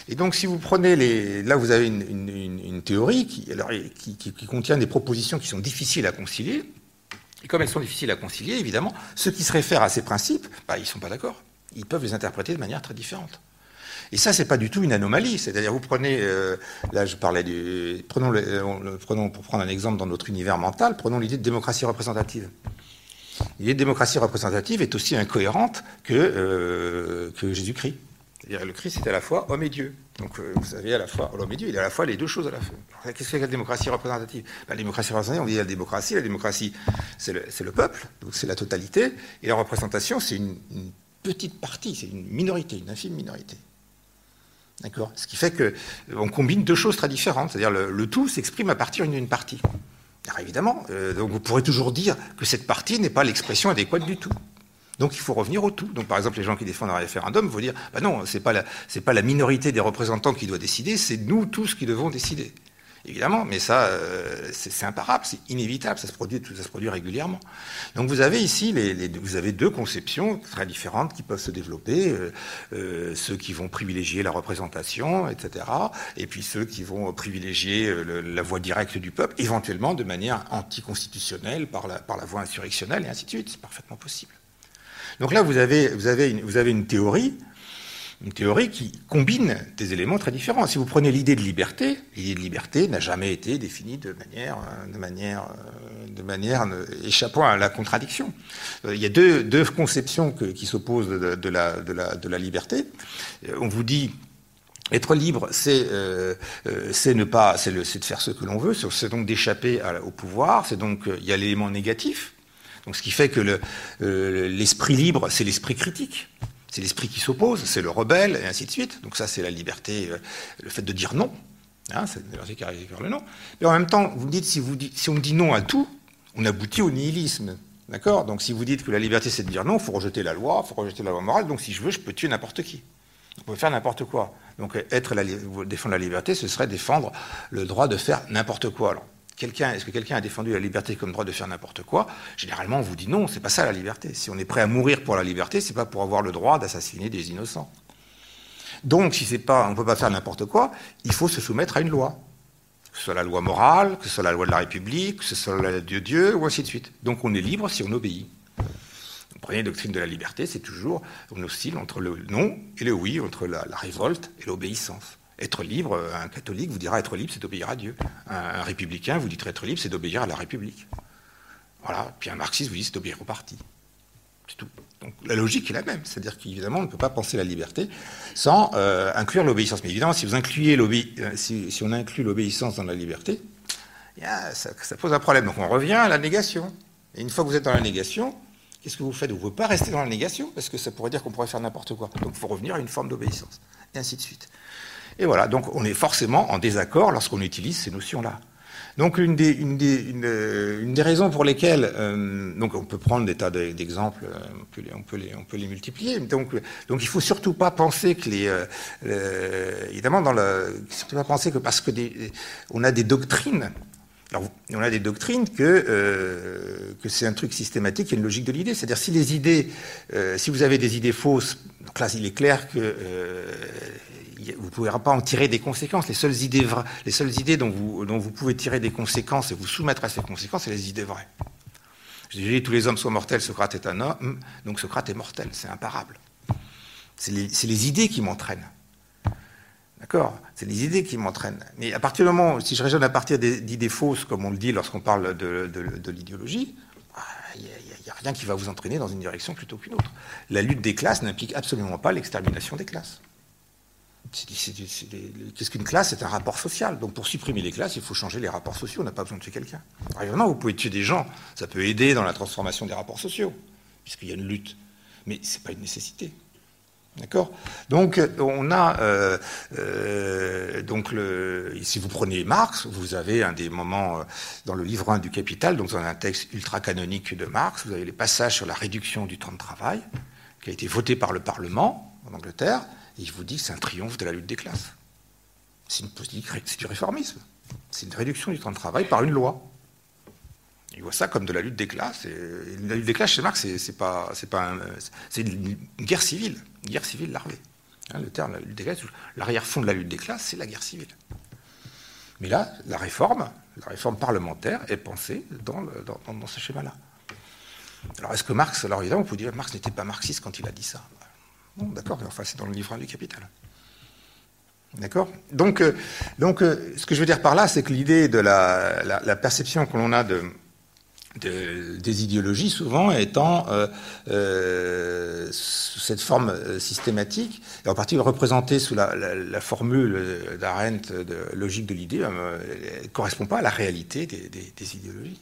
Et donc, si vous prenez les, là, vous avez une, théorie qui, alors, qui, contient des propositions qui sont difficiles à concilier. Et comme elles sont difficiles à concilier, évidemment, ceux qui se réfèrent à ces principes, bah, ils ne sont pas d'accord. Ils peuvent les interpréter de manière très différente. Et ça, c'est pas du tout une anomalie. C'est-à-dire, vous prenez, euh, là, je parlais du, prenons, prenons, pour prendre un exemple dans notre univers mental, prenons l'idée de démocratie représentative. L'idée de démocratie représentative est aussi incohérente que, euh, que Jésus-Christ. C'est-à-dire, le Christ est à la fois homme et Dieu. Donc euh, vous savez, à la fois l'homme et Dieu, il est à la fois les deux choses à la fois. Qu'est-ce que la démocratie représentative? Ben, La démocratie représentative, on dit la démocratie, la démocratie c'est le, peuple, donc c'est la totalité, et la représentation c'est une, petite partie, c'est une minorité, une infime minorité. D'accord? Ce qui fait qu'on combine deux choses très différentes, c'est-à-dire le, tout s'exprime à partir d'une partie. Alors évidemment, euh, vous pourrez toujours dire que cette partie n'est pas l'expression adéquate du tout. Donc il faut revenir au tout. Donc par exemple, les gens qui défendent un référendum vont dire bah non, c'est pas la, pas la minorité des représentants qui doit décider, c'est nous tous qui devons décider. Évidemment, mais ça, euh, c'est imparable, c'est inévitable, ça se produit, ça se produit régulièrement. Donc vous avez ici, les, vous avez deux conceptions très différentes qui peuvent se développer, euh, euh, ceux qui vont privilégier la représentation, etc., et puis ceux qui vont privilégier la voie directe du peuple, éventuellement de manière anticonstitutionnelle par la, par la voie insurrectionnelle, et ainsi de suite. C'est parfaitement possible. Donc là, vous avez, vous avez, une, vous avez une théorie, une théorie qui combine des éléments très différents. Si vous prenez l'idée de liberté, l'idée de liberté n'a jamais été définie de manière, de manière, de manière échappant à la contradiction. Il y a deux, conceptions qui s'opposent de, la, liberté. On vous dit être libre, c'est euh, euh c'est de faire ce que l'on veut, c'est donc d'échapper au pouvoir. C'est donc il y a l'élément négatif donc, ce qui fait que euh, l'esprit libre, c'est l'esprit critique. C'est l'esprit qui s'oppose, c'est le rebelle, et ainsi de suite. Donc ça, c'est la liberté, euh, le fait de dire non. Hein, c'est la liberté qui arrive vers le non. Mais en même temps, vous me dites, si, on dit non à tout, on aboutit au nihilisme. D'accord? Donc si vous dites que la liberté, c'est de dire non, il faut rejeter la loi, il faut rejeter la loi morale. Donc si je veux, je peux tuer n'importe qui. On peut faire n'importe quoi. Donc être défendre la liberté, ce serait défendre le droit de faire n'importe quoi. Alors, est-ce que quelqu'un a défendu la liberté comme droit de faire n'importe quoi Généralement, on vous dit non, c'est pas ça la liberté. Si on est prêt à mourir pour la liberté, c'est pas pour avoir le droit d'assassiner des innocents. Donc, si c'est pas, on ne peut pas faire n'importe quoi, il faut se soumettre à une loi. Que ce soit la loi morale, que ce soit la loi de la République, que ce soit la loi de Dieu, ou ainsi de suite. Donc, on est libre si on obéit. La doctrine de la liberté, c'est toujours, on oscille entre le non et le oui, entre la révolte et l'obéissance. Être libre, un catholique vous dira être libre, c'est d'obéir à Dieu. Un, républicain vous dit être libre, c'est d'obéir à la République. Voilà. Puis un marxiste vous dit c'est d'obéir au parti. C'est tout. Donc la logique est la même. C'est-à-dire qu'évidemment, on ne peut pas penser la liberté sans euh, inclure l'obéissance. Mais évidemment, si, vous incluez euh, si, si, on inclut l'obéissance dans la liberté, ça, ça, pose un problème. Donc on revient à la négation. Et une fois que vous êtes dans la négation, qu'est-ce que vous faites? Vous ne pouvez pas rester dans la négation, parce que ça pourrait dire qu'on pourrait faire n'importe quoi. Donc il faut revenir à une forme d'obéissance. Et ainsi de suite. Et voilà, donc on est forcément en désaccord lorsqu'on utilise ces notions-là. Donc une des, des, raisons pour lesquelles, euh, donc on peut prendre des tas d'exemples, euh, on, peut les, multiplier. Donc, donc il faut surtout pas penser que les, euh, évidemment dans le, surtout pas penser que parce que des, on a des doctrines, on a des doctrines que, que c'est un truc systématique, il y a une logique de l'idée. C'est-à-dire si si vous avez des idées fausses, donc là il est clair que vous ne pouvez pas en tirer des conséquences. Les seules idées, les seules idées dont, vous, dont vous pouvez tirer des conséquences et vous soumettre à ces conséquences, c'est les idées vraies. Je dis, tous les hommes sont mortels, Socrate est un homme, donc Socrate est mortel, c'est imparable. C'est les, idées qui m'entraînent. D'accord C'est les idées qui m'entraînent. Mais à partir du moment, si je raisonne à partir d'idées fausses, comme on le dit lorsqu'on parle de, l'idéologie, bah, il n'y a, rien qui va vous entraîner dans une direction plutôt qu'une autre. La lutte des classes n'implique absolument pas l'extermination des classes. Qu'est-ce qu'une classe C'est un rapport social. Donc pour supprimer les classes, il faut changer les rapports sociaux. On n'a pas besoin de tuer quelqu'un. Évidemment, vous pouvez tuer des gens. Ça peut aider dans la transformation des rapports sociaux, puisqu'il y a une lutte. Mais ce n'est pas une nécessité. D'accord Donc, on a. Euh, euh, donc, le, si vous prenez Marx, vous avez un des moments euh, dans le livre 1 du Capital, donc dans un texte ultra canonique de Marx, vous avez les passages sur la réduction du temps de travail, qui a été voté par le Parlement en Angleterre, et il vous dit que c'est un triomphe de la lutte des classes. C'est du réformisme. C'est une réduction du temps de travail par une loi. Il voit ça comme de la lutte des classes. La lutte des classes chez Marx, c'est pas, c'est pas, c'est une guerre civile, une guerre civile larvée. Hein, le terme la lutte des classes, l'arrière-fond de la lutte des classes, c'est la guerre civile. Mais là, la réforme, la réforme parlementaire est pensée dans, dans, ce schéma-là. Alors est-ce que Marx, alors évidemment, on peut dire que Marx n'était pas marxiste quand il a dit ça. Bon, d'accord, enfin c'est dans le livre 1 du Capital. D'accord? Donc, euh, donc euh, ce que je veux dire par là, c'est que l'idée de la perception que l'on a de, des idéologies souvent étant euh, euh, sous cette forme euh, systématique, et en particulier représentée sous la, formule d'Arendt de logique de l'idée, correspond pas à la réalité des, idéologies.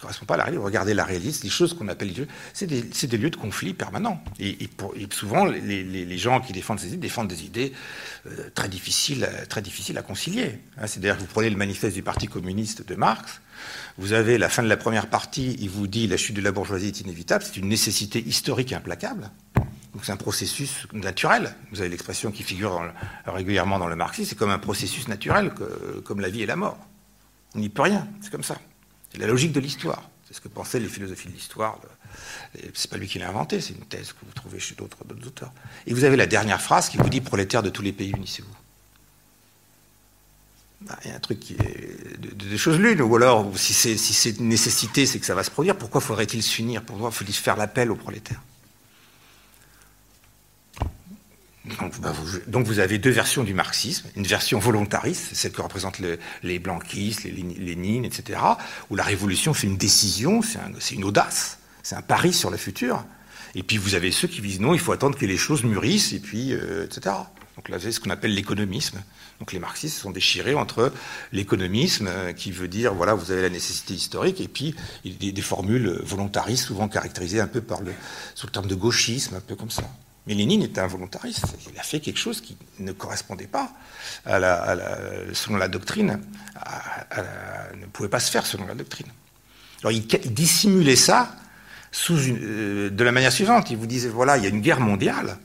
correspond pas à la réalité. Regardez la réalité, les choses qu'on appelle c'est des, des, lieux de conflit permanents. Et, souvent, les, gens qui défendent ces idées défendent des idées très, difficiles, très difficiles à concilier. Hein, c'est d'ailleurs que vous prenez le manifeste du Parti communiste de Marx, vous avez la fin de la première partie, il vous dit la chute de la bourgeoisie est inévitable, c'est une nécessité historique implacable. Donc c'est un processus naturel. Vous avez l'expression qui figure régulièrement dans le marxisme, c'est comme un processus naturel, comme la vie et la mort. On n'y peut rien, c'est comme ça. C'est la logique de l'histoire. C'est ce que pensaient les philosophies de l'histoire. C'est pas lui qui l'a inventé, c'est une thèse que vous trouvez chez d'autres auteurs. Et vous avez la dernière phrase qui vous dit prolétaires de tous les pays, unissez-vous. Bah, il y a un truc de, choses l'une, ou alors si c'est une nécessité, c'est que ça va se produire. Pourquoi faudrait-il s'unir Pourquoi faut-il faire l'appel aux prolétaires? Bah, donc, vous, avez deux versions du marxisme, une version volontariste, celle que représentent les blanquistes, les Lénine, etc., où la révolution fait une décision, c'est une audace, c'est un pari sur le futur. Et puis vous avez ceux qui disent non, il faut attendre que les choses mûrissent, et puis euh, etc. Donc là, c'est ce qu'on appelle l'économisme. Donc les marxistes sont déchirés entre l'économisme, euh, qui veut dire, voilà, vous avez la nécessité historique, et puis des, formules volontaristes, souvent caractérisées un peu par le, sous le terme de gauchisme, un peu comme ça. Mais Lénine était un volontariste. Il a fait quelque chose qui ne correspondait pas selon la doctrine, ne pouvait pas se faire selon la doctrine. Alors il, dissimulait ça euh, de la manière suivante. Il vous disait, voilà, il y a une guerre mondiale,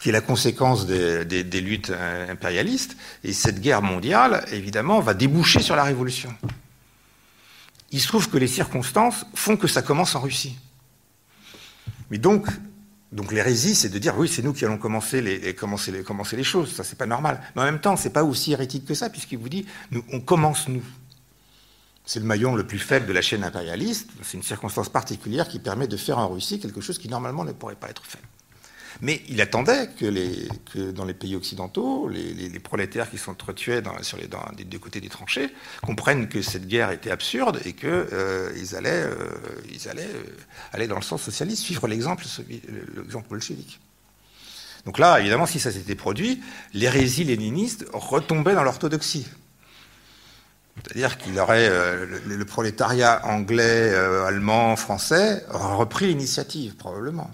qui est la conséquence des, luttes impérialistes. Et cette guerre mondiale, évidemment, va déboucher sur la révolution. Il se trouve que les circonstances font que ça commence en Russie. Mais donc, l'hérésie, c'est de dire oui, c'est nous qui allons commencer les, commencer les, choses. Ça, c'est pas normal. Mais en même temps, c'est pas aussi hérétique que ça, puisqu'il vous dit on commence nous. C'est le maillon le plus faible de la chaîne impérialiste. C'est une circonstance particulière qui permet de faire en Russie quelque chose qui normalement ne pourrait pas être fait. Mais il attendait que, dans les pays occidentaux, les, prolétaires qui sont entretués sur les, des deux côtés des tranchées comprennent que cette guerre était absurde et qu'ils euh, allaient, euh, allaient euh, aller dans le sens socialiste, suivre l'exemple bolchevique. Donc là, évidemment, si ça s'était produit, l'hérésie léniniste retombait dans l'orthodoxie. C'est-à-dire qu'il aurait, le, prolétariat anglais, allemand, français, repris l'initiative, probablement.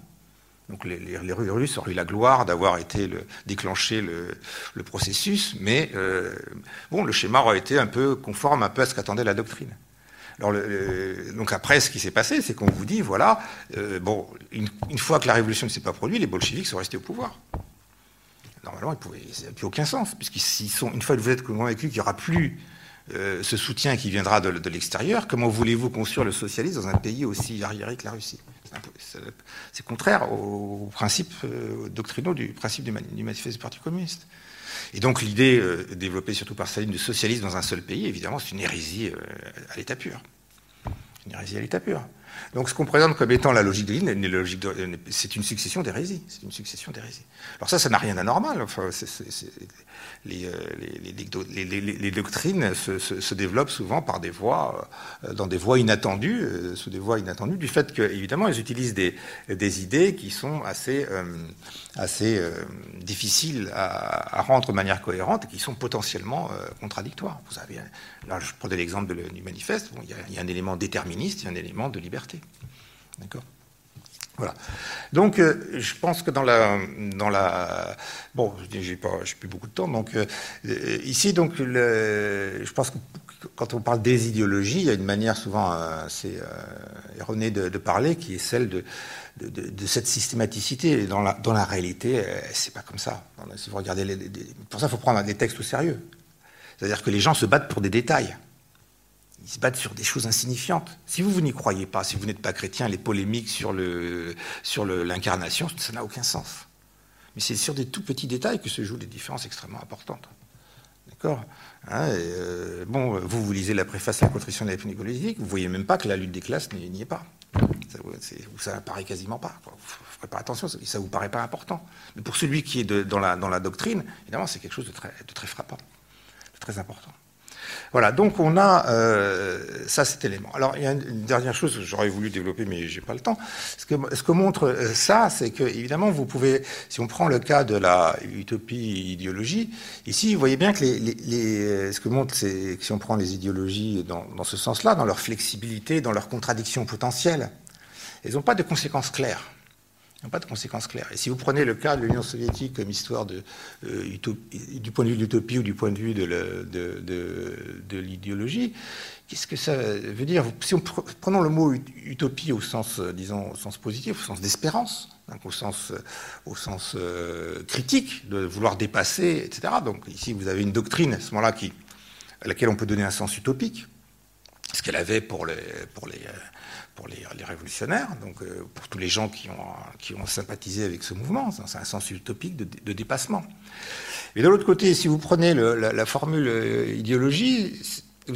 Donc les, Russes auraient eu la gloire d'avoir été le, déclenché le, processus, mais euh, bon, le schéma aurait été un peu conforme à ce qu'attendait la doctrine. Alors, donc après, ce qui s'est passé, c'est qu'on vous dit, voilà, euh, bon, une, fois que la révolution ne s'est pas produite, les bolcheviks sont restés au pouvoir. Normalement, ça n'a plus aucun sens, sont, une fois que vous êtes convaincus qu'il n'y aura plus euh, ce soutien qui viendra de, de l'extérieur, comment voulez-vous construire le socialisme dans un pays aussi arriéré que la Russie? C'est contraire aux principes euh, doctrinaux du principe du, manifeste du Parti communiste. Et donc l'idée euh, développée surtout par Staline de socialisme dans un seul pays, évidemment, c'est une hérésie euh, à l'état pur. Une hérésie à l'état pur. Donc ce qu'on présente comme étant la logique de c'est une succession d'hérésies. C'est une succession d'hérésies. Alors ça, ça n'a rien d'anormal. Enfin, les, les, doctrines se, développent souvent par des voies, euh, dans des voies inattendues, euh, sous des voies inattendues, du fait qu'évidemment, elles utilisent des, idées qui sont assez, euh, assez difficiles à, rendre de manière cohérente et qui sont potentiellement contradictoires. Vous avez, là, je prenais l'exemple du manifeste, il, y il y a un élément déterministe, il y a un élément de liberté. D'accord? Voilà. Donc, euh, je pense que dans la, dans la, bon, j'ai pas, j'ai plus beaucoup de temps. Donc, euh, ici, donc, je pense que quand on parle des idéologies, il y a une manière souvent assez euh, erronée de, parler, qui est celle de, de, cette systématicité. dans la, dans la réalité, c'est pas comme ça. Si vous regardez, les, pour ça, il faut prendre des textes au sérieux. C'est-à-dire que les gens se battent pour des détails. Ils se battent sur des choses insignifiantes. Si vous, vous n'y croyez pas, si vous n'êtes pas chrétien, les polémiques sur, le, sur l'incarnation, ça n'a aucun sens. Mais c'est sur des tout petits détails que se jouent des différences extrêmement importantes. D'accord? Hein, euh, Bon, vous, vous lisez la préface à la contrition de la politique, vous voyez même pas que la lutte des classes n'y est pas. Ça, apparaît quasiment pas. Vous ne ferez pas attention, ça ne vous paraît pas important. Mais pour celui qui est dans, la, doctrine, évidemment, c'est quelque chose de très frappant, de très important. Voilà, donc on a euh, ça, cet élément. Alors, il y a une dernière chose que j'aurais voulu développer, mais j'ai pas le temps. Ce que, montre euh, ça, c'est que, évidemment, vous pouvez, si on prend le cas de la utopie idéologie, ici, vous voyez bien que les, les, ce que montre, c'est que si on prend les idéologies dans, dans ce sens-là, dans leur flexibilité, dans leur contradiction potentielle, elles n'ont pas de conséquences claires pas de conséquences claires. Et si vous prenez le cas de l'Union soviétique comme histoire euh, du point de vue de l'utopie ou du point de vue de, l'idéologie, qu'est-ce que ça veut dire? Si on prenons le mot utopie au sens, euh, disons, au sens positif, au sens d'espérance, au sens, euh, critique, de vouloir dépasser, etc. Donc ici, vous avez une doctrine à ce moment-là à laquelle on peut donner un sens utopique, ce qu'elle avait pour les pour les, révolutionnaires, donc euh, pour tous les gens qui ont, qui ont sympathisé avec ce mouvement. C'est un sens utopique de, dépassement. Mais de l'autre côté, si vous prenez la, formule euh, idéologie,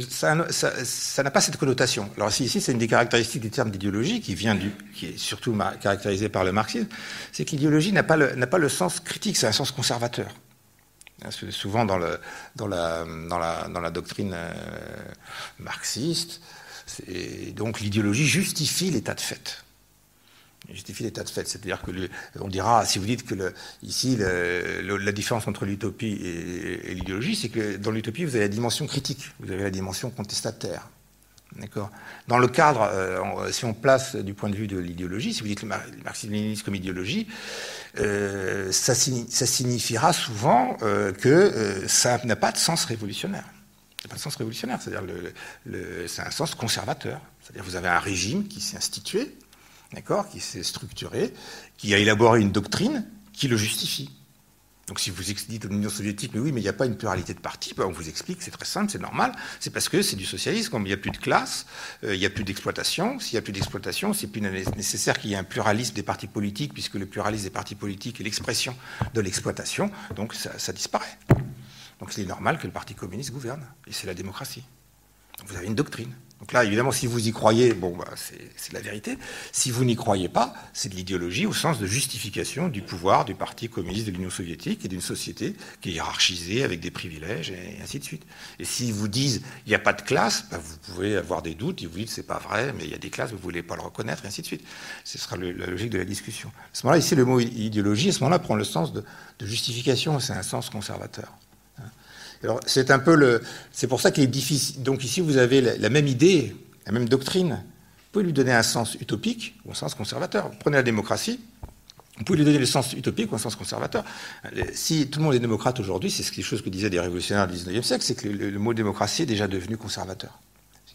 ça n'a pas cette connotation. Alors ici, c'est une des caractéristiques du terme d'idéologie qui vient du, qui est surtout caractérisé par le marxisme, c'est que l'idéologie n'a pas, pas le sens critique, c'est un sens conservateur. Souvent dans la doctrine euh, marxiste, donc l'idéologie justifie l'état de fait. Justifie l'état de fait, c'est-à-dire que on dira, si vous dites que le, ici la différence entre l'utopie et, l'idéologie, c'est que dans l'utopie vous avez la dimension critique, vous avez la dimension contestataire. D'accord? Dans le cadre, euh, si on place du point de vue de l'idéologie, si vous dites le marxisme-léninisme comme idéologie, euh, ça, signifiera souvent euh, que ça n'a pas de sens révolutionnaire pas de sens révolutionnaire, c'est-à-dire le, c'est un sens conservateur. C'est-à-dire vous avez un régime qui s'est institué, d'accord, qui s'est structuré, qui a élaboré une doctrine qui le justifie. Donc si vous dites l'Union soviétique, mais oui, mais il n'y a pas une pluralité de partis, ben, on vous explique, c'est très simple, c'est normal, c'est parce que c'est du socialisme, il n'y a plus de classe, euh, il n'y a plus d'exploitation, s'il n'y a plus d'exploitation, c'est plus nécessaire qu'il y ait un pluralisme des partis politiques, puisque le pluralisme des partis politiques est l'expression de l'exploitation, donc ça disparaît. Donc c'est normal que le Parti communiste gouverne, et c'est la démocratie. vous avez une doctrine. Donc là, évidemment, si vous y croyez, bon, bah, c'est la vérité. Si vous n'y croyez pas, c'est de l'idéologie au sens de justification du pouvoir du Parti communiste de l'Union soviétique et d'une société qui est hiérarchisée avec des privilèges et ainsi de suite. Et s'ils vous disent il n'y a pas de classe, bah, vous pouvez avoir des doutes, ils vous disent c'est pas vrai, mais il y a des classes, vous ne voulez pas le reconnaître, et ainsi de suite. Ce sera la logique de la discussion. À ce moment-là, ici, le mot idéologie, à ce moment-là, prend le sens de justification, c'est un sens conservateur c'est un peu le, c'est pour ça qu'il est difficile. Donc ici vous avez la, même idée, la même doctrine. Vous pouvez lui donner un sens utopique ou un sens conservateur. Prenez la démocratie, vous pouvez lui donner le sens utopique ou un sens conservateur. Si tout le monde est démocrate aujourd'hui, c'est quelque chose que disaient des révolutionnaires du 19e siècle, c'est que le, mot démocratie est déjà devenu conservateur.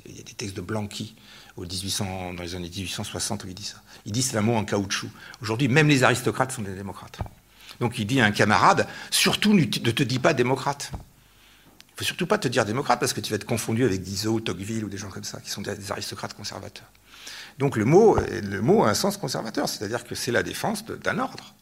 Il y a des textes de Blanqui au 1800, dans les années 1860 où il dit ça. Il dit c'est un mot en caoutchouc. Aujourd'hui, même les aristocrates sont des démocrates. Donc il dit à un camarade, surtout ne te dis pas démocrate. Il faut surtout pas te dire démocrate parce que tu vas être confondu avec Guizot, Tocqueville ou des gens comme ça, qui sont des aristocrates conservateurs. Donc le mot, le mot a un sens conservateur, c'est-à-dire que c'est la défense d'un ordre.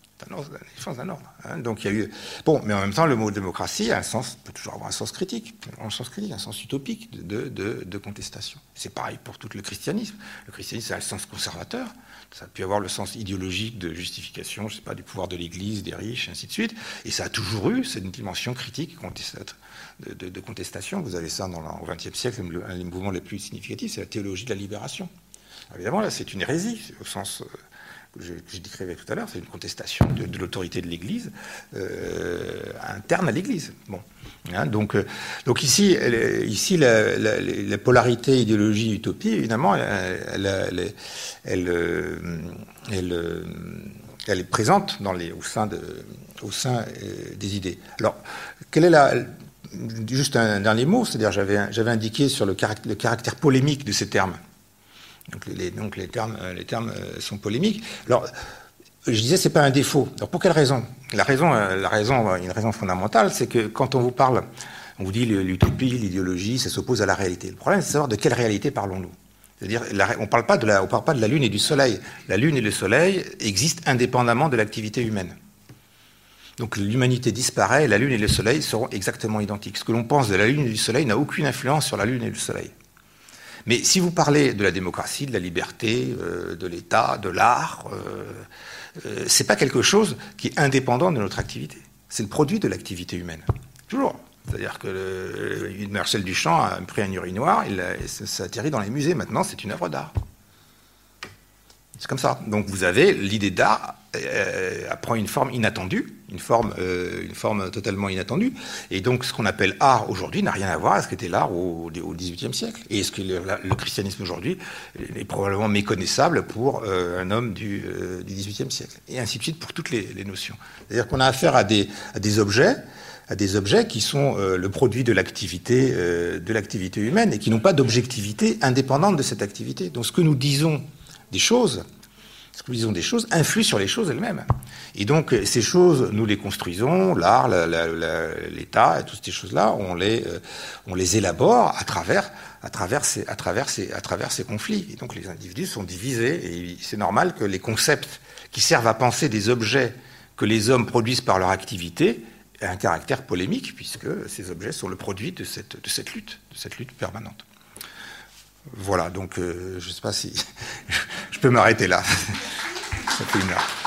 défense d'un ordre. Hein. Donc il y a eu. Bon, mais en même temps, le mot démocratie a peut toujours avoir un sens critique, un sens critique, un sens utopique de, contestation. C'est pareil pour tout le christianisme. Le christianisme a le sens conservateur. Ça a pu avoir le sens idéologique de justification, je sais pas, du pouvoir de l'Église, des riches, ainsi de suite. Et ça a toujours eu cette dimension critique de, contestation. Vous avez ça dans, au XXe siècle, un des mouvements les plus significatifs, c'est la théologie de la libération. Évidemment, là, c'est une hérésie, au sens euh, que je, décrivais tout à l'heure, c'est une contestation de, l'autorité de l'Église euh, interne à l'Église. Bon, hein, donc, euh, donc ici, ici la, la, polarité idéologie-utopie, évidemment, elle, est présente au sein des idées. Alors, quelle est la juste un dernier mot, c'est-à-dire j'avais, j'avais indiqué sur le caractère, polémique de ces termes. Donc les, termes, euh, euh, sont polémiques. Alors, je disais, c'est pas un défaut. Alors pour quelle raison? La raison, euh, la raison, une raison fondamentale, c'est que quand on vous parle, on vous dit l'utopie, l'idéologie, ça s'oppose à la réalité. Le problème, c'est de savoir de quelle réalité parlons-nous. C'est-à-dire, on on parle pas de la Lune et du Soleil. La Lune et le Soleil existent indépendamment de l'activité humaine. Donc l'humanité disparaît, la Lune et le Soleil seront exactement identiques. Ce que l'on pense de la Lune et du Soleil n'a aucune influence sur la Lune et le Soleil. Mais si vous parlez de la démocratie, de la liberté, euh, de l'État, de l'art, euh, euh, c'est pas quelque chose qui est indépendant de notre activité. C'est le produit de l'activité humaine. Toujours. C'est-à-dire que Marcel Duchamp a pris un urinoir, il atterrit dans les musées. Maintenant, c'est une œuvre d'art. C'est comme ça. Donc vous avez l'idée d'art euh, prend une forme inattendue, une forme, euh, une forme totalement inattendue. Et donc ce qu'on appelle art aujourd'hui n'a rien à voir avec ce qu'était l'art au XVIIIe siècle. Et est-ce que le, christianisme aujourd'hui est probablement méconnaissable pour euh, un homme du XVIIIe siècle Et ainsi de suite pour toutes les, notions. C'est-à-dire qu'on a affaire à des, à des objets à des objets qui sont le produit de l'activité de l'activité humaine et qui n'ont pas d'objectivité indépendante de cette activité. Donc ce que nous disons des choses, ce que nous disons des choses, influent sur les choses elles-mêmes. Et donc, ces choses, nous les construisons, l'art, l'État, toutes ces choses-là, on les, euh, on les élabore à travers, à ces, conflits. Et donc, les individus sont divisés, et c'est normal que les concepts qui servent à penser des objets que les hommes produisent par leur activité aient un caractère polémique, puisque ces objets sont le produit de cette lutte, de cette lutte permanente. Voilà, donc euh, je ne sais pas si [LAUGHS] je peux m'arrêter là. [LAUGHS] Ça fait une heure.